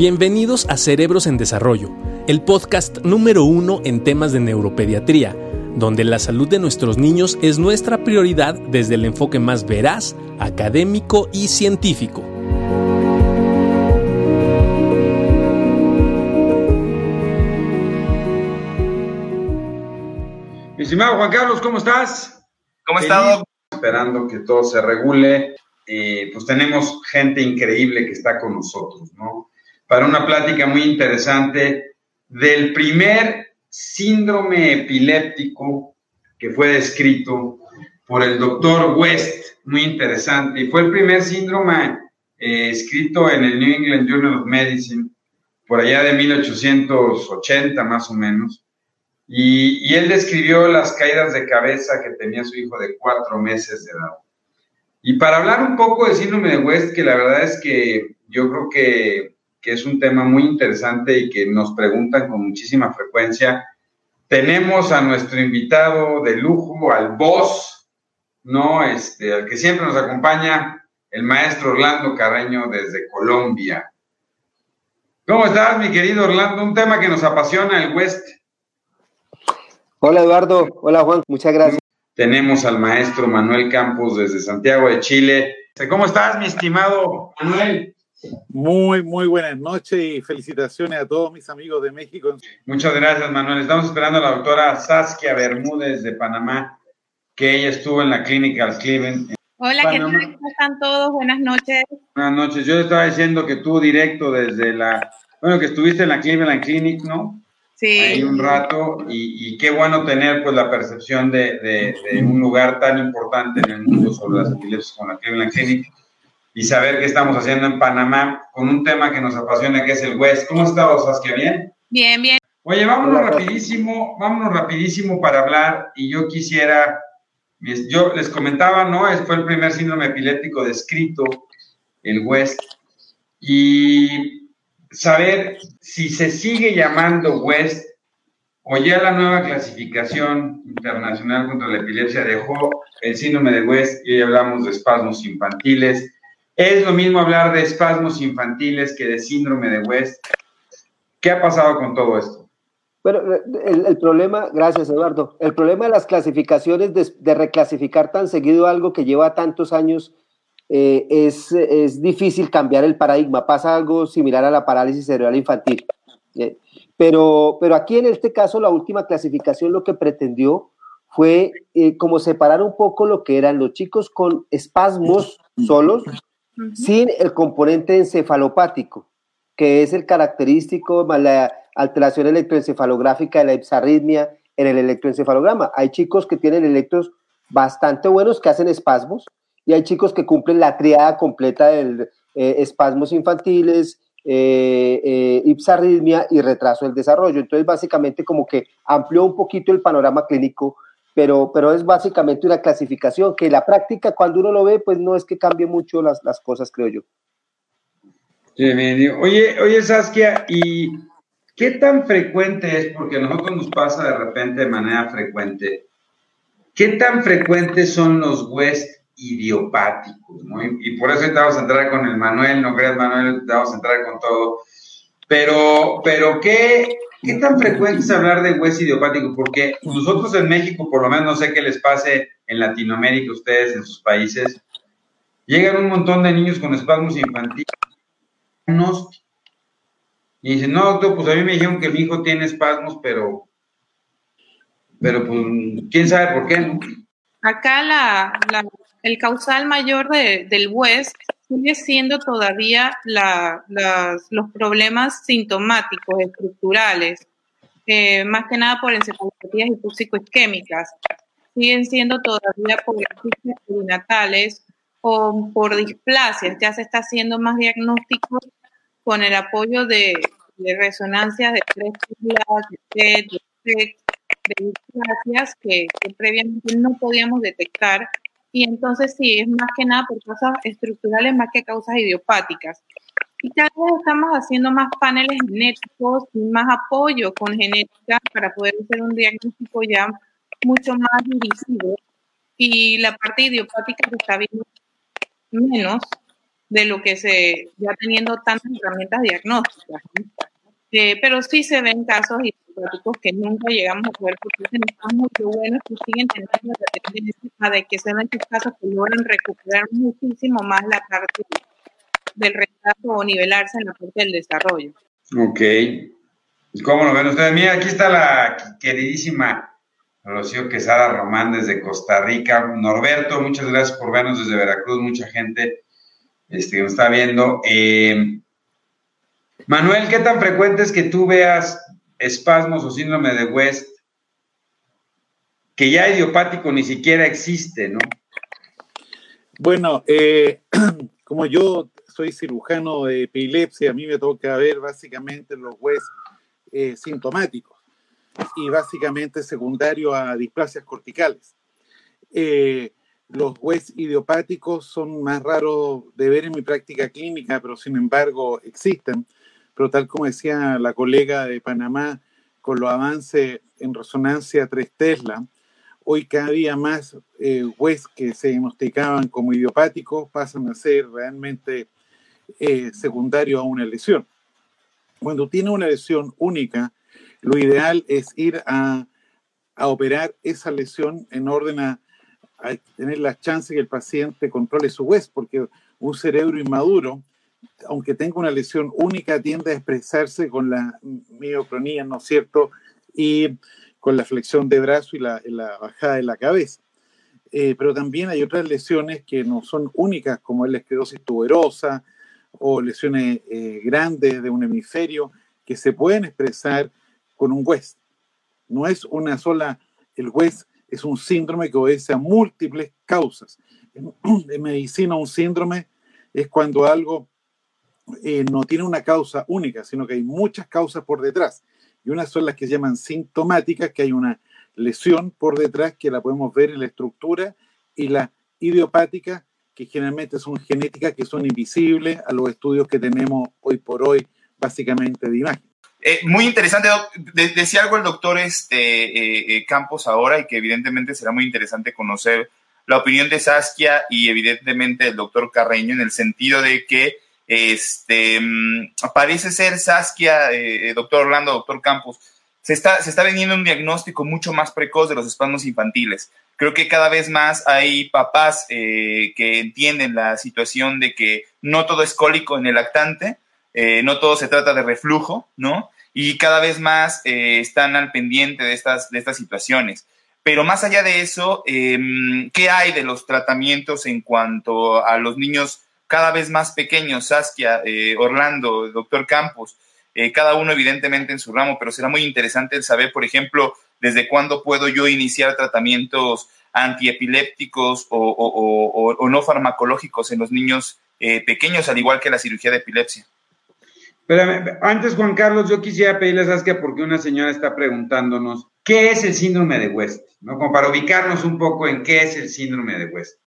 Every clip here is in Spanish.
Bienvenidos a Cerebros en Desarrollo, el podcast número uno en temas de neuropediatría, donde la salud de nuestros niños es nuestra prioridad desde el enfoque más veraz, académico y científico. Mi estimado Juan Carlos, ¿cómo estás? ¿Cómo estás? Esperando que todo se regule. Eh, pues tenemos gente increíble que está con nosotros, ¿no? Para una plática muy interesante del primer síndrome epiléptico que fue descrito por el doctor West, muy interesante, y fue el primer síndrome eh, escrito en el New England Journal of Medicine, por allá de 1880 más o menos, y, y él describió las caídas de cabeza que tenía su hijo de cuatro meses de edad. Y para hablar un poco del síndrome de West, que la verdad es que yo creo que, que, es un tema muy interesante y que nos preguntan con muchísima frecuencia, tenemos a nuestro invitado de lujo, al boss, ¿no? Este, al que siempre nos acompaña, el maestro Orlando Carreño desde Colombia. ¿Cómo estás, mi querido Orlando? Un tema que nos apasiona, el West. Hola, Eduardo. Hola, Juan. Muchas gracias. Tenemos al maestro Manuel Campos desde Santiago de Chile. ¿Cómo estás, mi estimado Manuel? Muy, muy buenas noches y felicitaciones a todos mis amigos de México. Muchas gracias, Manuel. Estamos esperando a la doctora Saskia Bermúdez de Panamá, que ella estuvo en la clínica Cleveland. Hola, ¿qué tal? ¿Cómo están todos? Buenas noches. Buenas noches. Yo le estaba diciendo que tú directo desde la, bueno, que estuviste en la Cleveland Clinic, ¿no? Sí. Ahí un rato y, y, qué bueno tener pues la percepción de, de, de, un lugar tan importante en el mundo sobre las epilepsias como la Cleveland Clinic y saber qué estamos haciendo en Panamá con un tema que nos apasiona que es el West. ¿Cómo estás, Saskia? ¿Bien? Bien, bien. Oye, vámonos rapidísimo, vámonos rapidísimo para hablar y yo quisiera, yo les comentaba, ¿no? Fue el primer síndrome epiléptico descrito, el West, y saber si se sigue llamando West o ya la nueva clasificación internacional contra la epilepsia dejó el síndrome de West y hoy hablamos de espasmos infantiles. Es lo mismo hablar de espasmos infantiles que de síndrome de West. ¿Qué ha pasado con todo esto? Bueno, el, problema, gracias Eduardo, el problema de las clasificaciones, de, de reclasificar tan seguido algo que lleva tantos años eh, es, es, difícil cambiar el paradigma. Pasa algo similar a la parálisis cerebral infantil. Eh, pero, pero aquí en este caso la última clasificación lo que pretendió fue eh, como separar un poco lo que eran los chicos con espasmos solos, sin el componente encefalopático, que es el característico más la alteración electroencefalográfica de la hipsarritmia en el electroencefalograma. Hay chicos que tienen electros bastante buenos que hacen espasmos, y hay chicos que cumplen la triada completa de eh, espasmos infantiles, eh, eh, hipsarritmia y retraso del desarrollo. Entonces, básicamente como que amplió un poquito el panorama clínico, pero, pero es básicamente una clasificación que la práctica, cuando uno lo ve, pues no es que cambie mucho las, las cosas, creo yo. Sí, oye, oye, Saskia, ¿y qué tan frecuente es? Porque a nosotros nos pasa de repente de manera frecuente. ¿Qué tan frecuentes son los West idiopáticos, y, por eso te vamos a entrar con el Manuel, no creas, Manuel, te vamos a entrar con todo. Pero, pero ¿qué, qué tan frecuente es hablar de hueso idiopático? Porque nosotros en México, por lo menos no sé qué les pase en Latinoamérica, ustedes en sus países, llegan un montón de niños con espasmos infantiles y dicen, no, doctor, pues a mí me dijeron que mi hijo tiene espasmos, pero, pero pues, quién sabe por qué. Acá la, el causal mayor de, del WES sigue siendo todavía la, los problemas sintomáticos estructurales, eh, más que nada por encefalopatías hipóxico-isquémicas. Siguen siendo todavía por perinatales o por displasias. Ya se está haciendo más diagnósticos con el apoyo de, de resonancias de tres de, de, de displasias que, que previamente no podíamos detectar y entonces sí, es más que nada por causas estructurales más que causas idiopáticas. Y cada vez estamos haciendo más paneles genéticos y más apoyo con genética para poder hacer un diagnóstico ya mucho más dirigido. Y la parte idiopática se está viendo menos, de lo que se, ya teniendo tantas herramientas diagnósticas. Eh, pero sí se ven casos hipocráticos que nunca llegamos a poder porque están muy buenos que siguen teniendo la tendencia de que sean estos casos que logran recuperar muchísimo más la parte del retraso o nivelarse en la parte del desarrollo. Ok. ¿Cómo lo ven ustedes? Mira, aquí está la queridísima Rocío Quesada Román desde Costa Rica. Norberto, muchas gracias por vernos desde Veracruz. Mucha gente este, que nos está viendo. Eh, Manuel, ¿qué tan frecuente es que tú veas espasmos o síndrome de West que ya idiopático ni siquiera existe, ¿no? Bueno, eh, como yo soy cirujano de epilepsia, a mí me toca ver básicamente los West eh, sintomáticos y básicamente secundario a displasias corticales. Eh, los West idiopáticos son más raros de ver en mi práctica clínica, pero sin embargo existen. Pero tal como decía la colega de Panamá, con los avances en resonancia 3 Tesla, hoy cada día más eh, que se diagnosticaban como idiopáticos pasan a ser realmente eh, secundarios a una lesión. Cuando tiene una lesión única, lo ideal es ir a, a operar esa lesión en orden a, tener la chance que el paciente controle su hueso, porque un cerebro inmaduro aunque tenga una lesión única, tiende a expresarse con la miocronía, ¿no es cierto? Y con la flexión de brazo y la, bajada de la cabeza. Eh, pero también hay otras lesiones que no son únicas, como la esclerosis tuberosa o lesiones eh, grandes de un hemisferio, que se pueden expresar con un WES. No es una sola, el WES es un síndrome que obedece a múltiples causas. En, en medicina, un síndrome es cuando algo eh, no tiene una causa única, sino que hay muchas causas por detrás. Y unas son las que se llaman sintomáticas, que hay una lesión por detrás que la podemos ver en la estructura, y la idiopática, que generalmente son genéticas que son invisibles a los estudios que tenemos hoy por hoy, básicamente de imagen. Eh, muy interesante, decía algo el doctor este, eh, Campos ahora y que evidentemente será muy interesante conocer la opinión de Saskia y evidentemente el doctor Carreño en el sentido de que este, mm, parece ser Saskia, eh, doctor Orlando, doctor Campos, se está, se está vendiendo un diagnóstico mucho más precoz de los espasmos infantiles. Creo que cada vez más hay papás eh, que entienden la situación de que no todo es cólico en el lactante, eh, no todo se trata de reflujo, ¿no? Y cada vez más están al pendiente de estas, de estas situaciones. Pero más allá de eso, em, ¿qué hay de los tratamientos en cuanto a los niños cada vez más pequeños, Saskia, eh, Orlando, doctor Campos, eh, cada uno evidentemente en su ramo, pero será muy interesante el saber, por ejemplo, desde cuándo puedo yo iniciar tratamientos antiepilépticos o, no farmacológicos en los niños eh, pequeños, al igual que la cirugía de epilepsia. Pero antes, Juan Carlos, yo quisiera pedirle a Saskia porque una señora está preguntándonos qué es el síndrome de West, ¿no? Como para ubicarnos un poco en qué es el síndrome de West.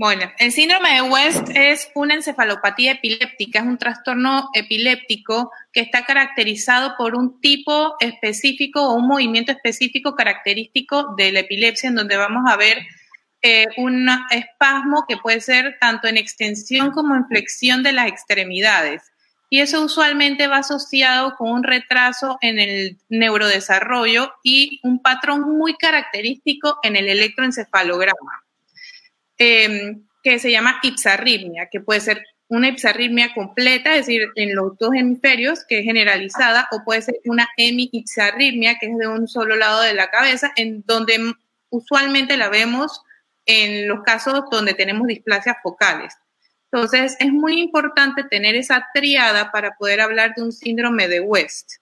Bueno, el síndrome de West es una encefalopatía epiléptica, es un trastorno epiléptico que está caracterizado por un tipo específico o un movimiento específico característico de la epilepsia, en donde vamos a ver eh, un espasmo que puede ser tanto en extensión como en flexión de las extremidades. Y eso usualmente va asociado con un retraso en el neurodesarrollo y un patrón muy característico en el electroencefalograma. Em, que se llama ipsarritmia, que puede ser una ipsarritmia completa, es decir, en los dos hemisferios, que es generalizada, o puede ser una hemiipsarritmia, que es de un solo lado de la cabeza, en donde usualmente la vemos en los casos donde tenemos displasias focales. Entonces, es muy importante tener esa triada para poder hablar de un síndrome de West.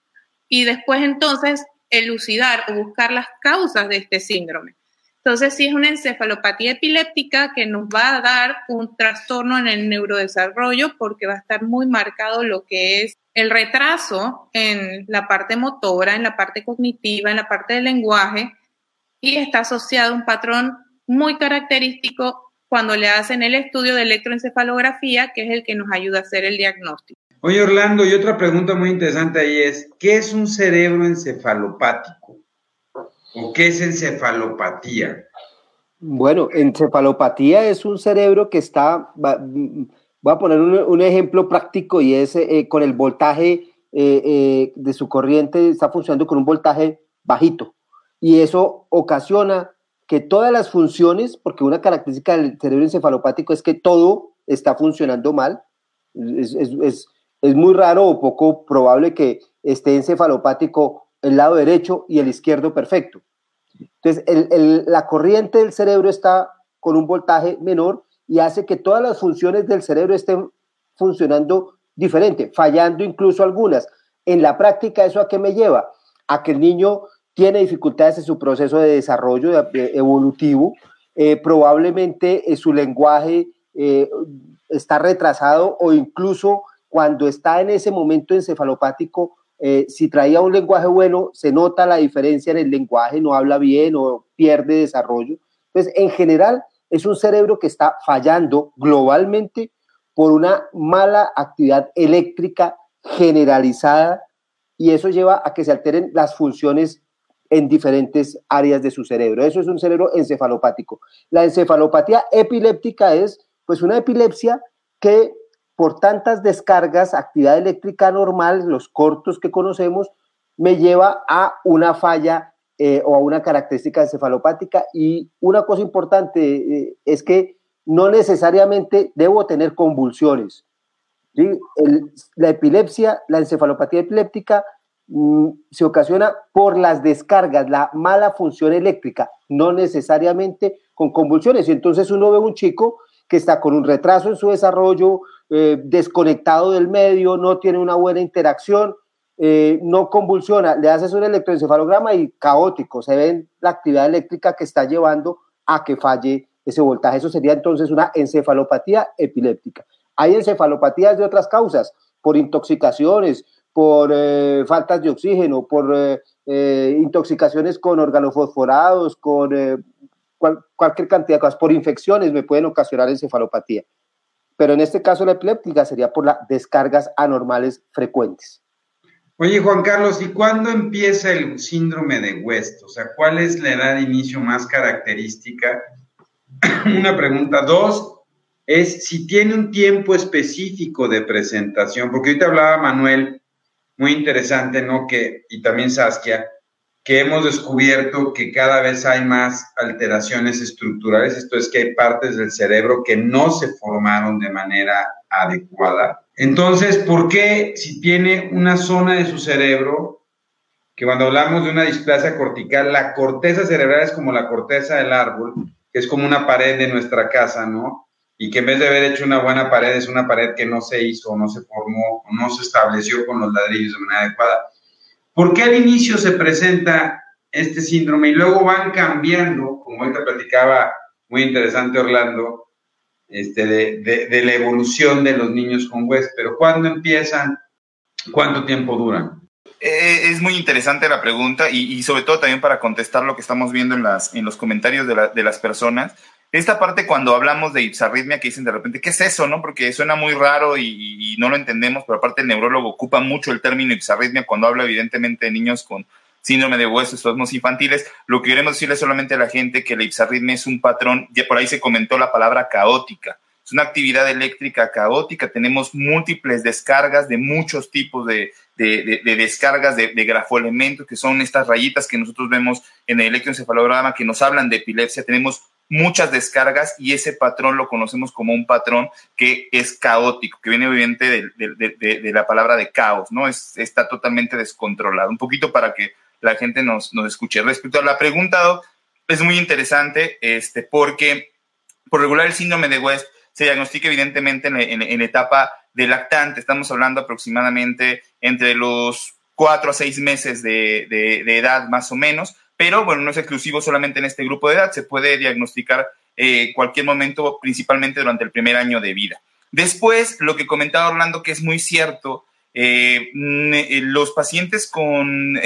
Y después, entonces, elucidar o buscar las causas de este síndrome. Entonces, sí es una encefalopatía epiléptica que nos va a dar un trastorno en el neurodesarrollo porque va a estar muy marcado lo que es el retraso en la parte motora, en la parte cognitiva, en la parte del lenguaje y está asociado a un patrón muy característico cuando le hacen el estudio de electroencefalografía, que es el que nos ayuda a hacer el diagnóstico. Oye, Orlando, y otra pregunta muy interesante ahí es, ¿qué es un cerebro encefalopático? ¿O qué es encefalopatía? Bueno, encefalopatía es un cerebro que está Voy a poner un, ejemplo práctico y es eh, con el voltaje eh, de su corriente, está funcionando con un voltaje bajito. Y eso ocasiona que todas las funciones, porque una característica del cerebro encefalopático es que todo está funcionando mal, es, es, es muy raro o poco probable que esté encefalopático el lado derecho y el izquierdo perfecto. Entonces, la corriente del cerebro está con un voltaje menor y hace que todas las funciones del cerebro estén funcionando diferente, fallando incluso algunas. En la práctica, ¿eso a qué me lleva? A que el niño tiene dificultades en su proceso de desarrollo evolutivo, eh, probablemente eh, su lenguaje eh, está retrasado o incluso cuando está en ese momento encefalopático eh, si traía un lenguaje bueno, se nota la diferencia en el lenguaje, no habla bien o pierde desarrollo. Entonces, en general, es un cerebro que está fallando globalmente por una mala actividad eléctrica generalizada y eso lleva a que se alteren las funciones en diferentes áreas de su cerebro. Eso es un cerebro encefalopático. La encefalopatía epiléptica es pues una epilepsia que por tantas descargas, actividad eléctrica normal, los cortos que conocemos, me lleva a una falla eh, o a una característica encefalopática. Y una cosa importante eh, es que no necesariamente debo tener convulsiones. la epilepsia, la encefalopatía epiléptica, mm, se ocasiona por las descargas, la mala función eléctrica, no necesariamente con convulsiones. Y entonces uno ve un chico que está con un retraso en su desarrollo, eh, desconectado del medio, no tiene una buena interacción, eh, no convulsiona, le haces un electroencefalograma y caótico, se ve la actividad eléctrica que está llevando a que falle ese voltaje. Eso sería entonces una encefalopatía epiléptica. Hay encefalopatías de otras causas, por intoxicaciones, por eh, faltas de oxígeno, por intoxicaciones con organofosforados, con cualquier cantidad de cosas, por infecciones me pueden ocasionar encefalopatía pero en este caso la epiléptica sería por las descargas anormales frecuentes. Oye, Juan Carlos, ¿y cuándo empieza el síndrome de West? O sea, ¿cuál es la edad de inicio más característica? Una pregunta. Dos, es si tiene un tiempo específico de presentación, porque ahorita hablaba Manuel, muy interesante, ¿no? Que, y también Saskia, que hemos descubierto que cada vez hay más alteraciones estructurales, esto es que hay partes del cerebro que no se formaron de manera adecuada. Entonces, ¿por qué si tiene una zona de su cerebro, que cuando hablamos de una displasia cortical, la corteza cerebral es como la corteza del árbol, que es como una pared de nuestra casa, ¿no? Y que en vez de haber hecho una buena pared, es una pared que no se hizo, no se formó, no se estableció con los ladrillos de manera adecuada ¿Por qué al inicio se presenta este síndrome y luego van cambiando, como ahorita platicaba muy interesante Orlando, este, de, la evolución de los niños con West, pero ¿cuándo empiezan? ¿Cuánto tiempo duran? Eh, es muy interesante la pregunta y, sobre todo también para contestar lo que estamos viendo en, las, en los comentarios de, de las personas esta parte cuando hablamos de ipsarritmia que dicen de repente, ¿qué es eso? no Porque suena muy raro y, no lo entendemos, pero aparte el neurólogo ocupa mucho el término ipsarritmia cuando habla evidentemente de niños con síndrome de huesos, espasmos infantiles. Lo que queremos decirle solamente a la gente que la ipsarritmia es un patrón, ya por ahí se comentó la palabra caótica. Es una actividad eléctrica caótica, tenemos múltiples descargas de muchos tipos de, de, de, descargas de, de, grafoelementos, que son estas rayitas que nosotros vemos en el electroencefalograma que nos hablan de epilepsia. Tenemos muchas descargas y ese patrón lo conocemos como un patrón que es caótico, que viene obviamente de, la palabra de caos, ¿no? Es, está totalmente descontrolado. Un poquito para que la gente nos, nos escuche. Respecto a la pregunta, es muy interesante este, porque por regular el síndrome de West se diagnostica evidentemente en, en, etapa de lactante. Estamos hablando aproximadamente entre los cuatro a seis meses de, de edad más o menos pero bueno, no es exclusivo solamente en este grupo de edad, se puede diagnosticar eh, cualquier momento, principalmente durante el primer año de vida. Después, lo que comentaba Orlando, que es muy cierto, eh, eh, los pacientes con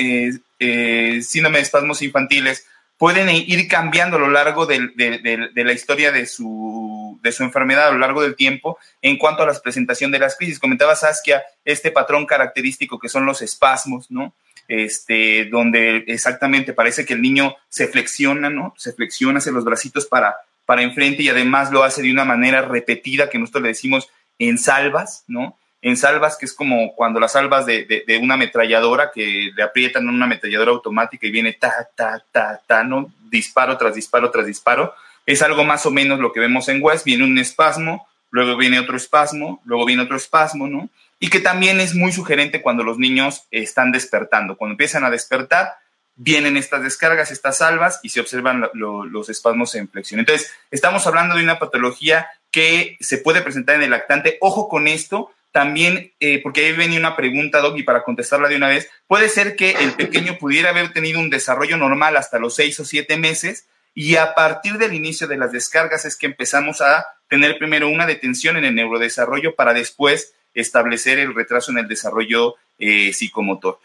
síndrome de espasmos infantiles pueden ir cambiando a lo largo de, de, la historia de su, de su enfermedad, a lo largo del tiempo, en cuanto a la presentación de las crisis. Comentaba Saskia este patrón característico que son los espasmos, ¿no? Este, donde exactamente parece que el niño se flexiona, ¿no? Se flexiona, hace los bracitos para, para enfrente y además lo hace de una manera repetida que nosotros le decimos en salvas, ¿no? En salvas, que es como cuando las salvas de, de, una ametralladora que le aprietan una ametralladora automática y viene ta, ta, ta, ta, ¿no? Disparo tras disparo tras disparo. Es algo más o menos lo que vemos en West. Viene un espasmo, luego viene otro espasmo, luego viene otro espasmo, ¿no? Y que también es muy sugerente cuando los niños están despertando. Cuando empiezan a despertar, vienen estas descargas, estas salvas y se observan los espasmos en flexión. Entonces, estamos hablando de una patología que se puede presentar en el lactante. Ojo con esto, también, eh, porque ahí venía una pregunta, Doggy, para contestarla de una vez, puede ser que el pequeño pudiera haber tenido un desarrollo normal hasta los seis o siete meses y a partir del inicio de las descargas es que empezamos a tener primero una detención en el neurodesarrollo para después establecer el retraso en el desarrollo eh, psicomotor.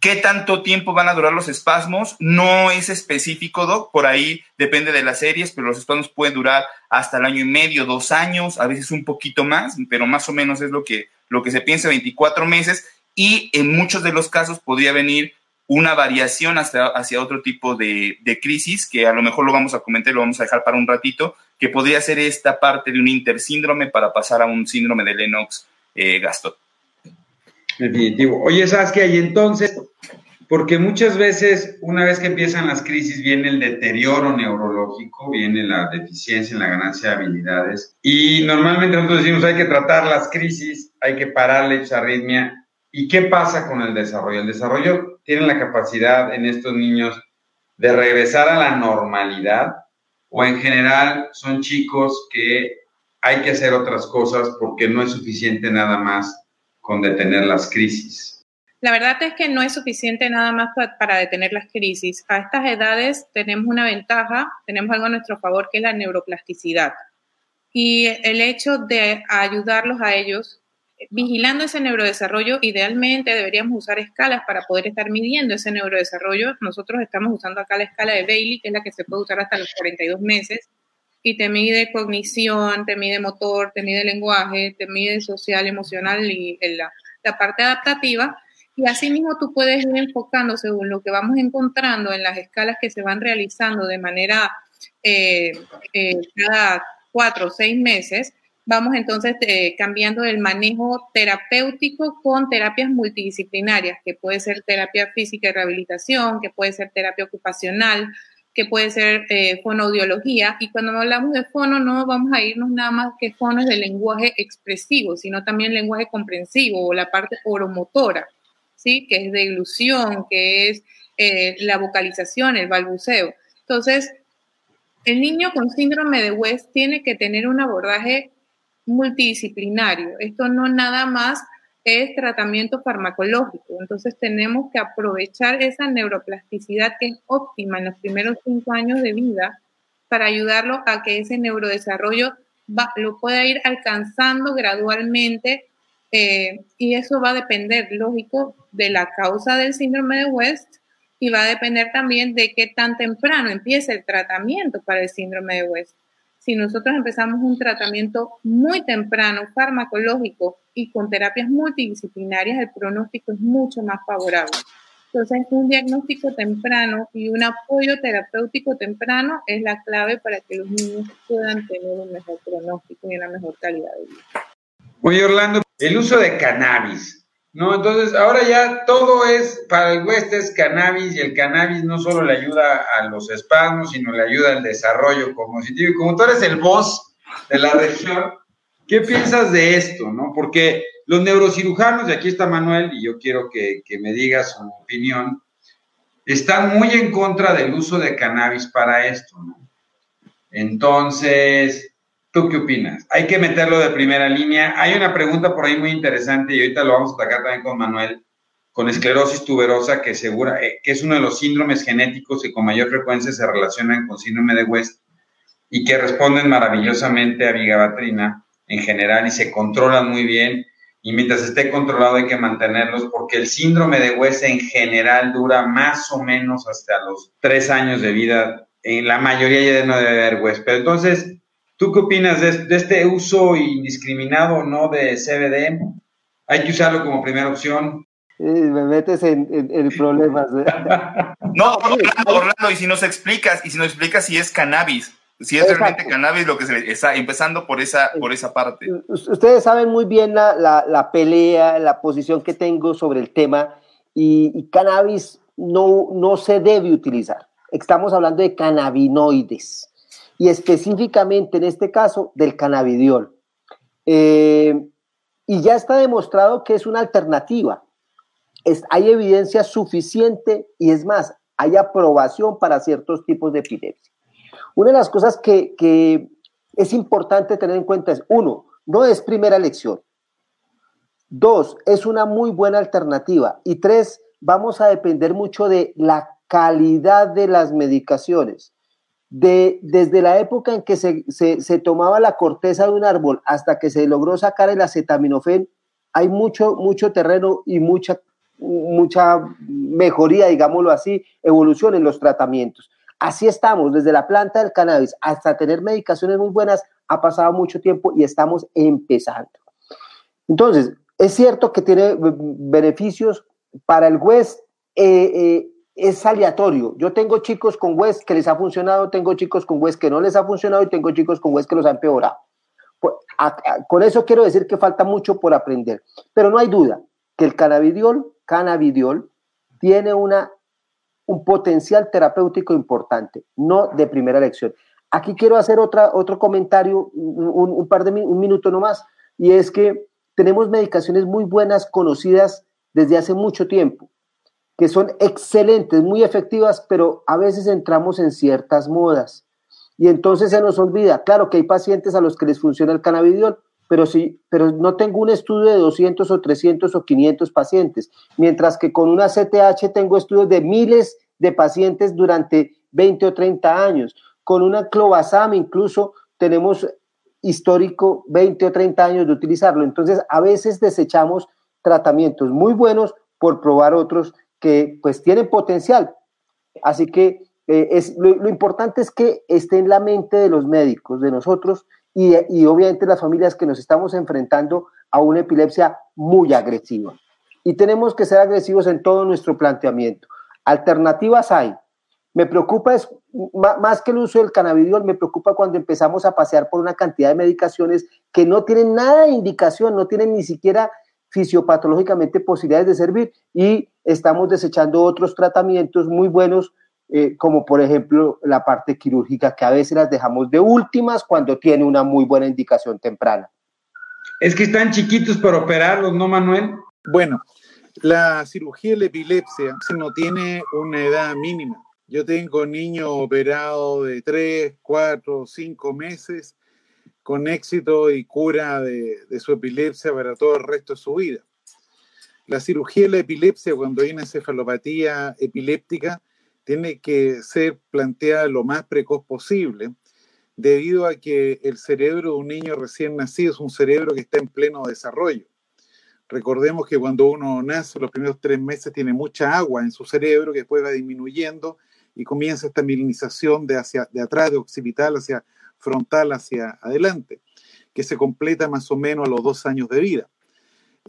¿Qué tanto tiempo van a durar los espasmos? No es específico, Doc, por ahí depende de las series, pero los espasmos pueden durar hasta el año y medio, dos años, a veces un poquito más, pero más o menos es lo que, lo que se piensa, 24 meses, y en muchos de los casos podría venir una variación hasta, hacia otro tipo de, crisis, que a lo mejor lo vamos a comentar lo vamos a dejar para un ratito, que podría ser esta parte de un intersíndrome para pasar a un síndrome de Lennox eh. Definitivo. Oye, ¿sabes qué hay entonces? Porque muchas veces, una vez que empiezan las crisis, viene el deterioro neurológico, viene la deficiencia en la ganancia de habilidades. Y normalmente nosotros decimos, hay que tratar las crisis, hay que parar la arritmia. ¿Y qué pasa con el desarrollo? El desarrollo tiene la capacidad en estos niños de regresar a la normalidad o en general son chicos que hay que hacer otras cosas porque no es suficiente nada más con detener las crisis? La verdad es que no es suficiente nada más para detener las crisis. A estas edades tenemos una ventaja, tenemos algo a nuestro favor que es la neuroplasticidad. Y el hecho de ayudarlos a ellos, vigilando ese neurodesarrollo, idealmente deberíamos usar escalas para poder estar midiendo ese neurodesarrollo. Nosotros estamos usando acá la escala de Bailey, que es la que se puede usar hasta los 42 meses y te mide cognición, te mide motor, te mide lenguaje, te mide social, emocional y la, la parte adaptativa. Y así mismo tú puedes ir enfocando según lo que vamos encontrando en las escalas que se van realizando de manera eh, eh, cada cuatro o seis meses. Vamos entonces eh, cambiando el manejo terapéutico con terapias multidisciplinarias, que puede ser terapia física y rehabilitación, que puede ser terapia ocupacional, que puede ser eh, fonoaudiología. Y cuando hablamos de fono, no vamos a irnos nada más que fono es de lenguaje expresivo, sino también lenguaje comprensivo o la parte oromotora, ¿sí? que es de ilusión, que es eh, la vocalización, el balbuceo. Entonces, el niño con síndrome de West tiene que tener un abordaje multidisciplinario. Esto no nada más es tratamiento farmacológico. Entonces tenemos que aprovechar esa neuroplasticidad que es óptima en los primeros cinco años de vida para ayudarlo a que ese neurodesarrollo lo pueda ir alcanzando gradualmente eh, y eso va a depender, lógico, de la causa del síndrome de West y va a depender también de qué tan temprano empieza el tratamiento para el síndrome de West si nosotros empezamos un tratamiento muy temprano, farmacológico y con terapias multidisciplinarias, el pronóstico es mucho más favorable. Entonces, un diagnóstico temprano y un apoyo terapéutico temprano es la clave para que los niños puedan tener un mejor pronóstico y una mejor calidad de vida. Oye, Orlando, el uso de cannabis. ¿no? Entonces, ahora ya todo es, para el West es cannabis y el cannabis no solo le ayuda a los espasmos, sino le ayuda al desarrollo cognitivo. Y como tú eres el boss de la región, ¿qué piensas de esto, no? Porque los neurocirujanos, y aquí está Manuel, y yo quiero que, que me diga su opinión, están muy en contra del uso de cannabis para esto, ¿no? Entonces, ¿Tú qué opinas? Hay que meterlo de primera línea. Hay una pregunta por ahí muy interesante y ahorita lo vamos a atacar también con Manuel, con esclerosis tuberosa, que, segura, eh, que es uno de los síndromes genéticos que con mayor frecuencia se relacionan con síndrome de West y que responden maravillosamente a vigabatrina en general y se controlan muy bien. Y mientras esté controlado hay que mantenerlos porque el síndrome de West en general dura más o menos hasta los tres años de vida. En la mayoría ya no debe haber West. Pero entonces, ¿Tú qué opinas de, este uso indiscriminado no de CBD? ¿Hay que usarlo como primera opción? me metes en, problemas. no, Orlando, y si nos explicas, y si nos explicas si es cannabis, si es realmente cannabis lo que se está empezando por esa, por esa parte. Ustedes saben muy bien la, la, pelea, la posición que tengo sobre el tema y, cannabis no, no se debe utilizar. Estamos hablando de cannabinoides y específicamente en este caso del cannabidiol. Eh, y ya está demostrado que es una alternativa. Es, hay evidencia suficiente y es más, hay aprobación para ciertos tipos de epilepsia. Una de las cosas que, es importante tener en cuenta es, uno, no es primera elección. Dos, es una muy buena alternativa. Y tres, vamos a depender mucho de la calidad de las medicaciones. De, desde la época en que se, se, tomaba la corteza de un árbol hasta que se logró sacar el acetaminofén, hay mucho, mucho terreno y mucha, mucha mejoría, digámoslo así, evolución en los tratamientos. Así estamos, desde la planta del cannabis hasta tener medicaciones muy buenas, ha pasado mucho tiempo y estamos empezando. Entonces, es cierto que tiene beneficios para el juez, eh, eh, es aleatorio. Yo tengo chicos con West que les ha funcionado, tengo chicos con West que no les ha funcionado y tengo chicos con West que los ha empeorado. Pues, con eso quiero decir que falta mucho por aprender, pero no hay duda que el cannabidiol, cannabidiol tiene una un potencial terapéutico importante, no de primera elección. Aquí quiero hacer otra, otro comentario, un, par de un minuto nomás, y es que tenemos medicaciones muy buenas, conocidas desde hace mucho tiempo, que son excelentes, muy efectivas, pero a veces entramos en ciertas modas. Y entonces se nos olvida, claro que hay pacientes a los que les funciona el cannabidiol, pero sí, pero no tengo un estudio de 200 o 300 o 500 pacientes, mientras que con una CTH tengo estudios de miles de pacientes durante 20 o 30 años. Con una clobazam incluso tenemos histórico 20 o 30 años de utilizarlo. Entonces, a veces desechamos tratamientos muy buenos por probar otros que pues tienen potencial. Así que eh, es, lo, importante es que esté en la mente de los médicos, de nosotros, y, obviamente las familias que nos estamos enfrentando a una epilepsia muy agresiva. Y tenemos que ser agresivos en todo nuestro planteamiento. Alternativas hay. Me preocupa es más que el uso del cannabidiol, me preocupa cuando empezamos a pasear por una cantidad de medicaciones que no tienen nada de indicación, no tienen ni siquiera fisiopatológicamente posibilidades de servir y estamos desechando otros tratamientos muy buenos eh, como por ejemplo la parte quirúrgica, que a veces las dejamos de últimas cuando tiene una muy buena indicación temprana. Es que están chiquitos para operarlos, ¿no, Manuel? Bueno, la cirugía de la epilepsia no tiene una edad mínima. Yo tengo niños operados de 3, 4, 5 meses con éxito y cura de, de, su epilepsia para todo el resto de su vida. La cirugía de la epilepsia, cuando hay una encefalopatía epiléptica, tiene que ser planteada lo más precoz posible, debido a que el cerebro de un niño recién nacido es un cerebro que está en pleno desarrollo. Recordemos que cuando uno nace, los primeros tres meses tiene mucha agua en su cerebro que después va disminuyendo y comienza esta milinización de, hacia, de atrás, de occipital hacia frontal, hacia adelante, que se completa más o menos a los dos años de vida.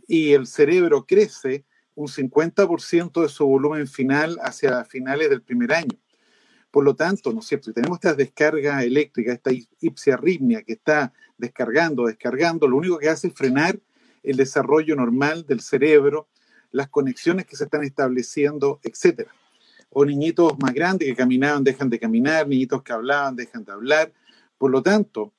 Y el cerebro crece un 50% de su volumen final hacia finales del primer año. Por lo tanto, ¿no es cierto? Si tenemos esta descarga eléctrica, esta ipsiarritmia que está descargando, descargando, lo único que hace es frenar el desarrollo normal del cerebro, las conexiones que se están estableciendo, etc. O niñitos más grandes que caminaban dejan de caminar, niñitos que hablaban dejan de hablar. Por lo tanto,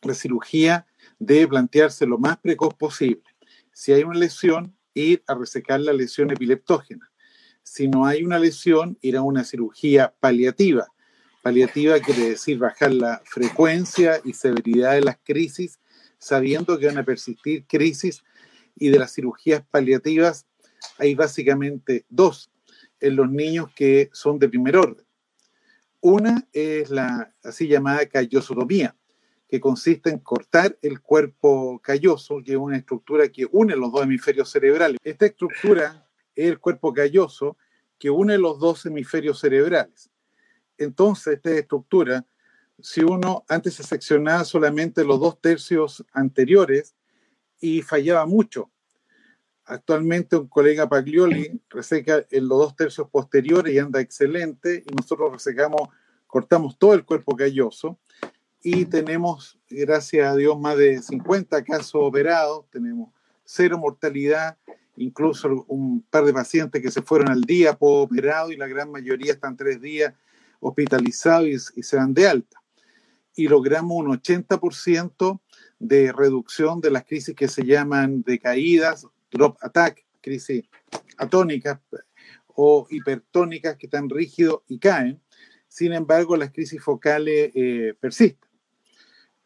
la cirugía debe plantearse lo más precoz posible. Si hay una lesión, ir a resecar la lesión epileptógena. Si no hay una lesión, ir a una cirugía paliativa. Paliativa quiere decir bajar la frecuencia y severidad de las crisis, sabiendo que van a persistir crisis y de las cirugías paliativas hay básicamente dos en los niños que son de primer orden. Una es la así llamada callosotomía, que consiste en cortar el cuerpo calloso, que es una estructura que une los dos hemisferios cerebrales. Esta estructura es el cuerpo calloso que une los dos hemisferios cerebrales. Entonces, esta estructura, si uno antes se seccionaba solamente los dos tercios anteriores y fallaba mucho. Actualmente un colega Paglioli reseca en los dos tercios posteriores y anda excelente y nosotros resecamos, cortamos todo el cuerpo calloso y tenemos, gracias a Dios, más de 50 casos operados, tenemos cero mortalidad, incluso un par de pacientes que se fueron al día por operado y la gran mayoría están tres días hospitalizados y, se dan de alta. Y logramos un 80% de reducción de las crisis que se llaman decaídas, drop attack, crisis atónicas o hipertónicas que están rígidos y caen. Sin embargo, las crisis focales eh, persisten.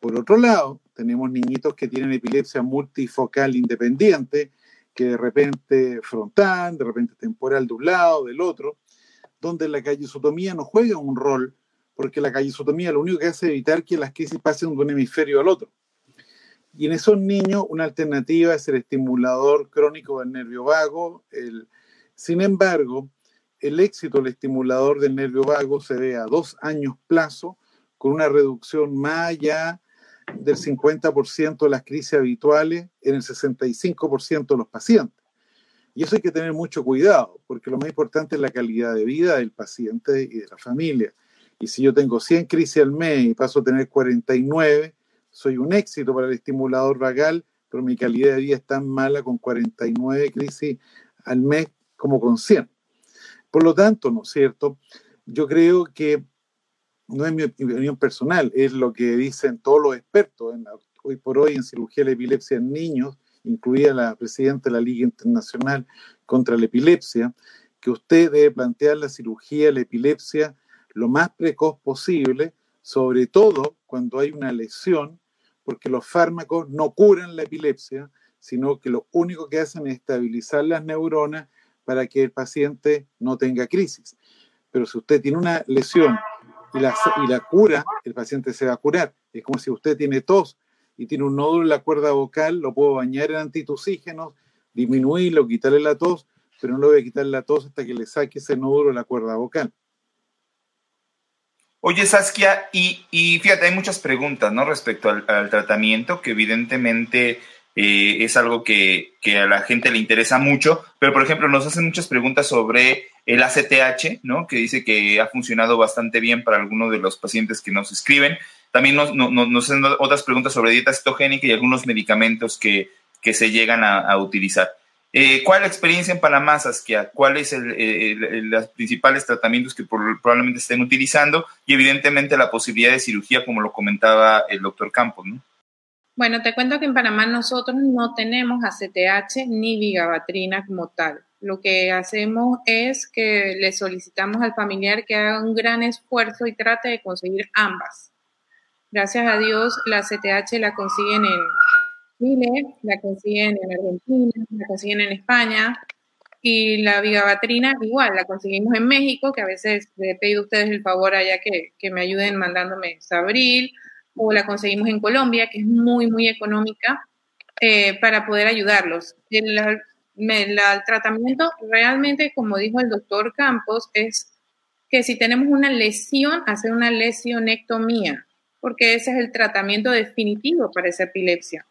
Por otro lado, tenemos niñitos que tienen epilepsia multifocal independiente, que de repente frontal, de repente temporal de un lado, del otro, donde la callosotomía no juega un rol, porque la callosotomía lo único que hace es evitar que las crisis pasen de un hemisferio al otro. Y en esos niños una alternativa es el estimulador crónico del nervio vago. El, sin embargo, el éxito del estimulador del nervio vago se ve a dos años plazo, con una reducción más allá del 50% de las crisis habituales en el 65% de los pacientes. Y eso hay que tener mucho cuidado, porque lo más importante es la calidad de vida del paciente y de la familia. Y si yo tengo 100 crisis al mes y paso a tener 49, soy un éxito para el estimulador vagal, pero mi calidad de vida es tan mala con 49 crisis al mes como con 100. Por lo tanto, ¿no es cierto? Yo creo que no es mi opinión personal, es lo que dicen todos los expertos hoy por hoy en cirugía de la epilepsia en niños, incluida la presidenta de la Liga Internacional contra la Epilepsia, que usted debe plantear la cirugía de la epilepsia lo más precoz posible, sobre todo cuando hay una lesión porque los fármacos no curan la epilepsia, sino que lo único que hacen es estabilizar las neuronas para que el paciente no tenga crisis. Pero si usted tiene una lesión y la, y la cura, el paciente se va a curar. Es como si usted tiene tos y tiene un nódulo en la cuerda vocal, lo puedo bañar en antitusígenos, disminuirlo, quitarle la tos, pero no le voy a quitar la tos hasta que le saque ese nódulo de la cuerda vocal. Oye, Saskia, y, y, fíjate, hay muchas preguntas, ¿no? Respecto al, al tratamiento, que evidentemente eh, es algo que, que, a la gente le interesa mucho, pero por ejemplo, nos hacen muchas preguntas sobre el ACTH, ¿no? Que dice que ha funcionado bastante bien para algunos de los pacientes que nos escriben. También nos, nos, hacen otras preguntas sobre dieta cetogénica y algunos medicamentos que, que se llegan a, utilizar. Eh, ¿Cuál es la experiencia en Panamá, Saskia? ¿Cuáles son los principales tratamientos que probablemente estén utilizando? Y evidentemente la posibilidad de cirugía, como lo comentaba el doctor Campos, ¿no? Bueno, te cuento que en Panamá nosotros no tenemos ACTH ni vigabatrina como tal. Lo que hacemos es que le solicitamos al familiar que haga un gran esfuerzo y trate de conseguir ambas. Gracias a Dios, la ACTH la consiguen en Chile, la consiguen en Argentina, la consiguen en España y la vigabatrina igual, la conseguimos en México, que a veces le he pedido a ustedes el favor allá que, que me ayuden mandándome Sabril, o la conseguimos en Colombia, que es muy, muy económica, eh, para poder ayudarlos. El, el, tratamiento realmente, como dijo el doctor Campos, es que si tenemos una lesión, hacer una lesionectomía, porque ese es el tratamiento definitivo para esa epilepsia.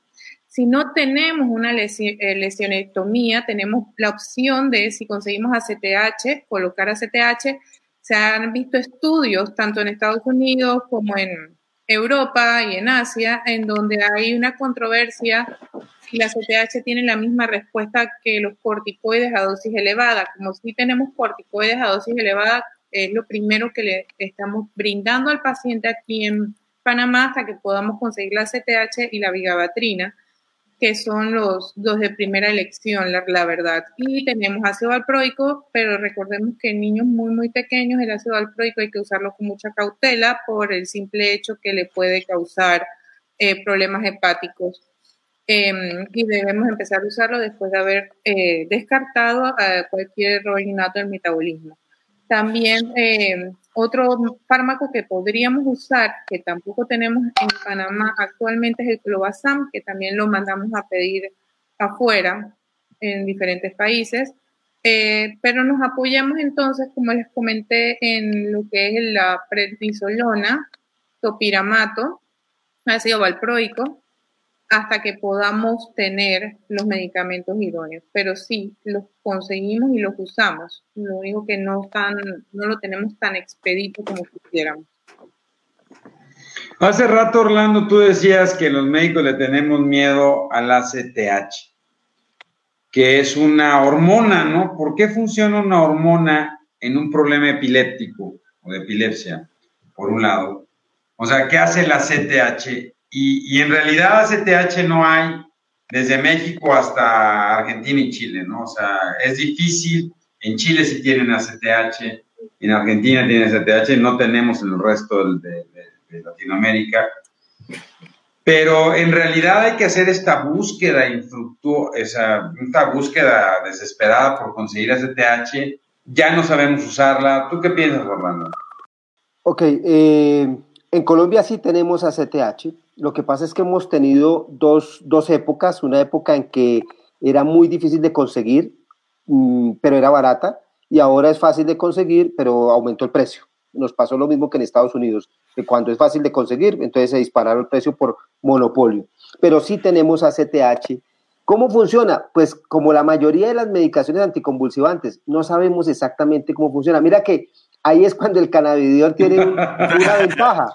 Si no tenemos una eh, lesionectomía, tenemos la opción de, si conseguimos ACTH, colocar ACTH. Se han visto estudios tanto en Estados Unidos como en Europa y en Asia, en donde hay una controversia si la ACTH tiene la misma respuesta que los corticoides a dosis elevada. Como si tenemos corticoides a dosis elevada, es lo primero que le estamos brindando al paciente aquí en Panamá hasta que podamos conseguir la ACTH y la vigabatrina que son los dos de primera elección, la, la, verdad. Y tenemos ácido valproico, pero recordemos que en niños muy, muy pequeños el ácido valproico hay que usarlo con mucha cautela por el simple hecho que le puede causar eh, problemas hepáticos. Eh, y debemos empezar a usarlo después de haber eh, descartado a cualquier error innato del metabolismo. También eh, otro fármaco que podríamos usar, que tampoco tenemos en Panamá actualmente, es el clobazam, que también lo mandamos a pedir afuera en diferentes países. Eh, pero nos apoyamos entonces, como les comenté, en lo que es la prednisolona, topiramato, ácido valproico, hasta que podamos tener los medicamentos idóneos. Pero sí, los conseguimos y los usamos. Lo único que no, tan, no lo tenemos tan expedito como quisiéramos. Hace rato, Orlando, tú decías que los médicos le tenemos miedo al ACTH, que es una hormona, ¿no? ¿Por qué funciona una hormona en un problema epiléptico o de epilepsia, por un lado? O sea, ¿qué hace la ACTH? Y, en realidad ACTH no hay desde México hasta Argentina y Chile, ¿no? O sea, es difícil. En Chile sí tienen ACTH, en Argentina tienen ACTH, no tenemos en el resto de, de Latinoamérica. Pero en realidad hay que hacer esta búsqueda infructuosa, esta búsqueda desesperada por conseguir ACTH. Ya no sabemos usarla. ¿Tú qué piensas, Orlando? Ok, eh, en Colombia sí tenemos ACTH. Lo que pasa es que hemos tenido dos, dos épocas. Una época en que era muy difícil de conseguir, mmm, pero era barata. Y ahora es fácil de conseguir, pero aumentó el precio. Nos pasó lo mismo que en Estados Unidos que cuando es fácil de conseguir, entonces se dispararon el precio por monopolio. Pero sí tenemos ACTH. ¿Cómo funciona? Pues como la mayoría de las medicaciones anticonvulsivantes, no sabemos exactamente cómo funciona. Mira que ahí es cuando el cannabidiol tiene una ventaja.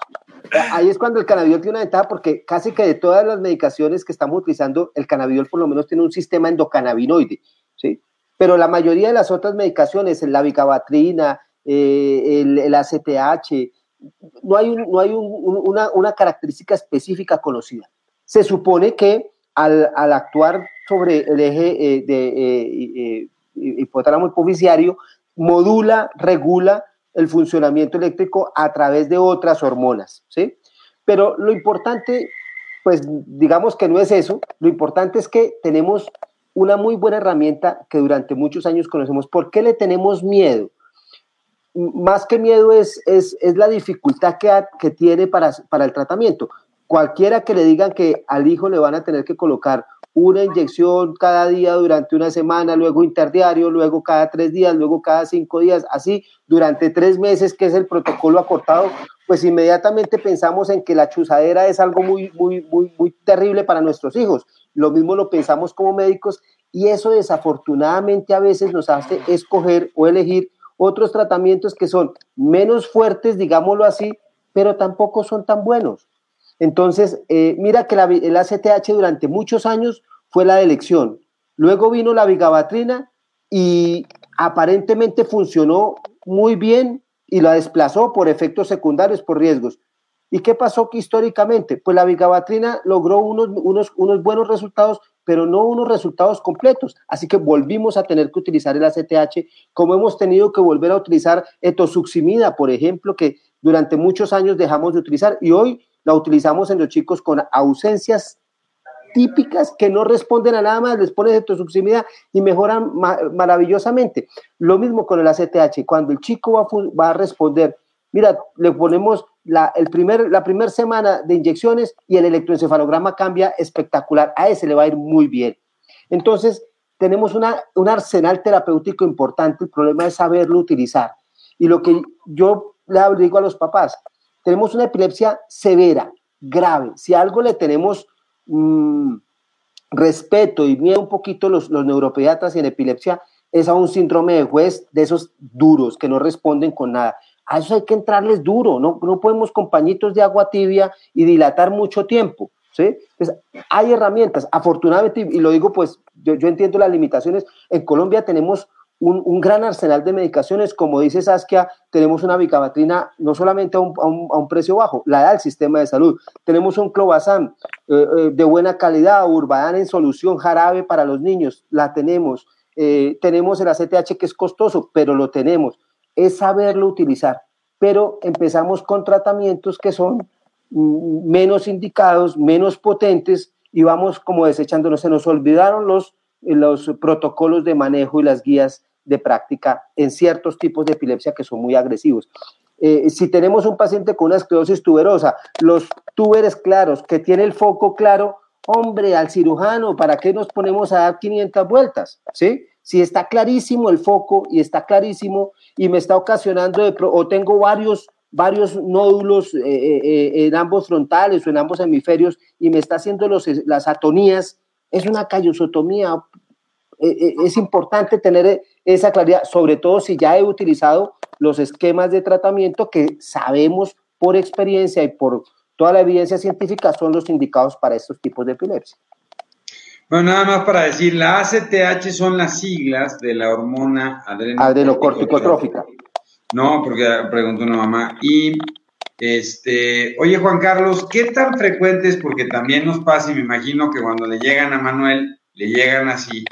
Ahí es cuando el cannabidiol tiene una ventaja porque casi que de todas las medicaciones que estamos utilizando, el cannabidiol por lo menos tiene un sistema endocannabinoide, ¿sí? Pero la mayoría de las otras medicaciones, la vicabatrina, eh, el, el ACTH, no hay, no hay una, característica específica conocida. Se supone que al, actuar sobre el eje eh, de eh, eh, hipotálamo hipofisiario, modula, regula el funcionamiento eléctrico a través de otras hormonas, ¿sí? Pero lo importante, pues digamos que no es eso, lo importante es que tenemos una muy buena herramienta que durante muchos años conocemos. ¿Por qué le tenemos miedo? más que miedo es, es, la dificultad que, que tiene para, para el tratamiento. Cualquiera que le digan que al hijo le van a tener que colocar una inyección cada día durante una semana, luego interdiario, luego cada tres días, luego cada cinco días, así durante tres meses, que es el protocolo acortado, pues inmediatamente pensamos en que la chuzadera es algo muy, muy, muy, muy terrible para nuestros hijos. Lo mismo lo pensamos como médicos y eso desafortunadamente a veces nos hace escoger o elegir otros tratamientos que son menos fuertes, digámoslo así, pero tampoco son tan buenos. Entonces, eh, mira que el ACTH durante muchos años fue la elección. Luego vino la vigabatrina y aparentemente funcionó muy bien y la desplazó por efectos secundarios, por riesgos. ¿Y qué pasó que históricamente? Pues la vigabatrina logró unos, unos, unos buenos resultados, pero no unos resultados completos. Así que volvimos a tener que utilizar el ACTH, como hemos tenido que volver a utilizar etosuximida, por ejemplo, que durante muchos años dejamos de utilizar y hoy la utilizamos en los chicos con ausencias típicas que no responden a nada más, les pones etosuximida y mejoran maravillosamente. Lo mismo con el ACTH, cuando el chico va va a responder, mira, le ponemos la, el primer, primera semana de inyecciones y el electroencefalograma cambia espectacular. A ese le va a ir muy bien. Entonces, tenemos una, un arsenal terapéutico importante. El problema es saberlo utilizar. Y lo que yo le digo a los papás, tenemos una epilepsia severa, grave. Si algo le tenemos mmm, respeto y miedo un poquito los, los neuropediatras y en epilepsia, es a un síndrome de juez de esos duros que no responden con nada a eso hay que entrarles duro, no, no podemos con pañitos de agua tibia y dilatar mucho tiempo. ¿sí? Pues hay herramientas, afortunadamente, y lo digo pues, yo entiendo las limitaciones, en Colombia tenemos un, gran arsenal de medicaciones, como dice Saskia, tenemos una bicabatrina no solamente a un, a un, precio bajo, la da el sistema de salud, tenemos un clobazam eh, eh, de buena calidad, Urbadan en solución, jarabe para los niños, la tenemos, eh, tenemos el ACTH que es costoso, pero lo tenemos, es saberlo utilizar, pero empezamos con tratamientos que son mm, menos indicados, menos potentes y vamos como desechándonos. Se nos olvidaron los, los protocolos de manejo y las guías de práctica en ciertos tipos de epilepsia que son muy agresivos. Eh, si tenemos un paciente con una esclerosis tuberosa, los túberes claros, que tiene el foco claro, hombre, al cirujano, ¿para qué nos ponemos a dar 500 vueltas? ¿Sí? Si está clarísimo el foco y está clarísimo y me está ocasionando, o tengo varios, varios nódulos eh, eh, en ambos frontales o en ambos hemisferios y me está haciendo las atonías, es una callosotomía. es importante tener esa claridad, sobre todo si ya he utilizado los esquemas de tratamiento que sabemos por experiencia y por toda la evidencia científica son los indicados para estos tipos de epilepsia. Bueno, nada más para decir, la ACTH son las siglas de la hormona adrenocorticotrófica. No, porque preguntó una mamá. Y, este, oye Juan Carlos, ¿qué tan frecuente es? Porque también nos pasa y me imagino que cuando le llegan a Manuel, le llegan así,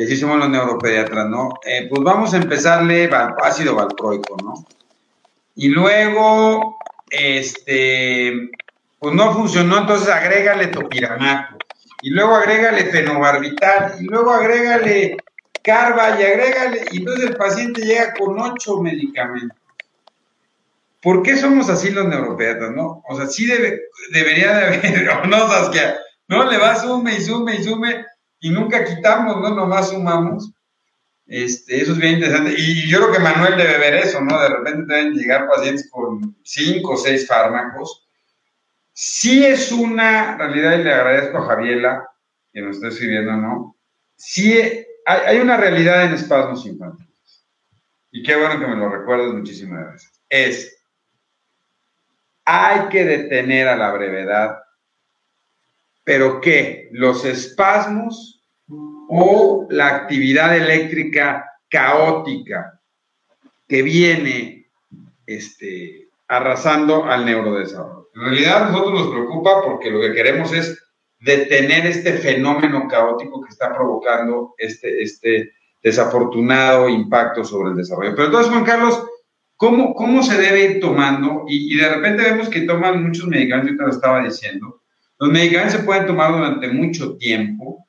y así somos los neuropediatras, ¿no? Eh, pues vamos a empezarle ácido valproico, ¿no? Y luego, este, pues no funcionó, entonces agrégale topiramato y luego agrégale fenobarbital, y luego agrégale carva, y agrégale, y entonces el paciente llega con ocho medicamentos. ¿Por qué somos así los neuropediatras, no? O sea, sí debe, debería de haber, no, Saskia, no, le va sume y sume y sume, y nunca quitamos, ¿no? Nomás sumamos. Este, eso es bien interesante. Y yo creo que Manuel debe ver eso, ¿no? De repente deben llegar pacientes con cinco o seis fármacos Sí es una realidad, y le agradezco a Javiela que nos está escribiendo, ¿no? Sí hay, una realidad en espasmos infantiles. Y qué bueno que me lo recuerdas muchísimas veces. Es, hay que detener a la brevedad, pero ¿qué? Los espasmos o la actividad eléctrica caótica que viene este, arrasando al neurodesarrollo. En realidad a nosotros nos preocupa porque lo que queremos es detener este fenómeno caótico que está provocando este, este desafortunado impacto sobre el desarrollo. Pero entonces, Juan Carlos, ¿cómo, cómo se debe ir tomando? Y, de repente vemos que toman muchos medicamentos, yo te lo estaba diciendo. Los medicamentos se pueden tomar durante mucho tiempo.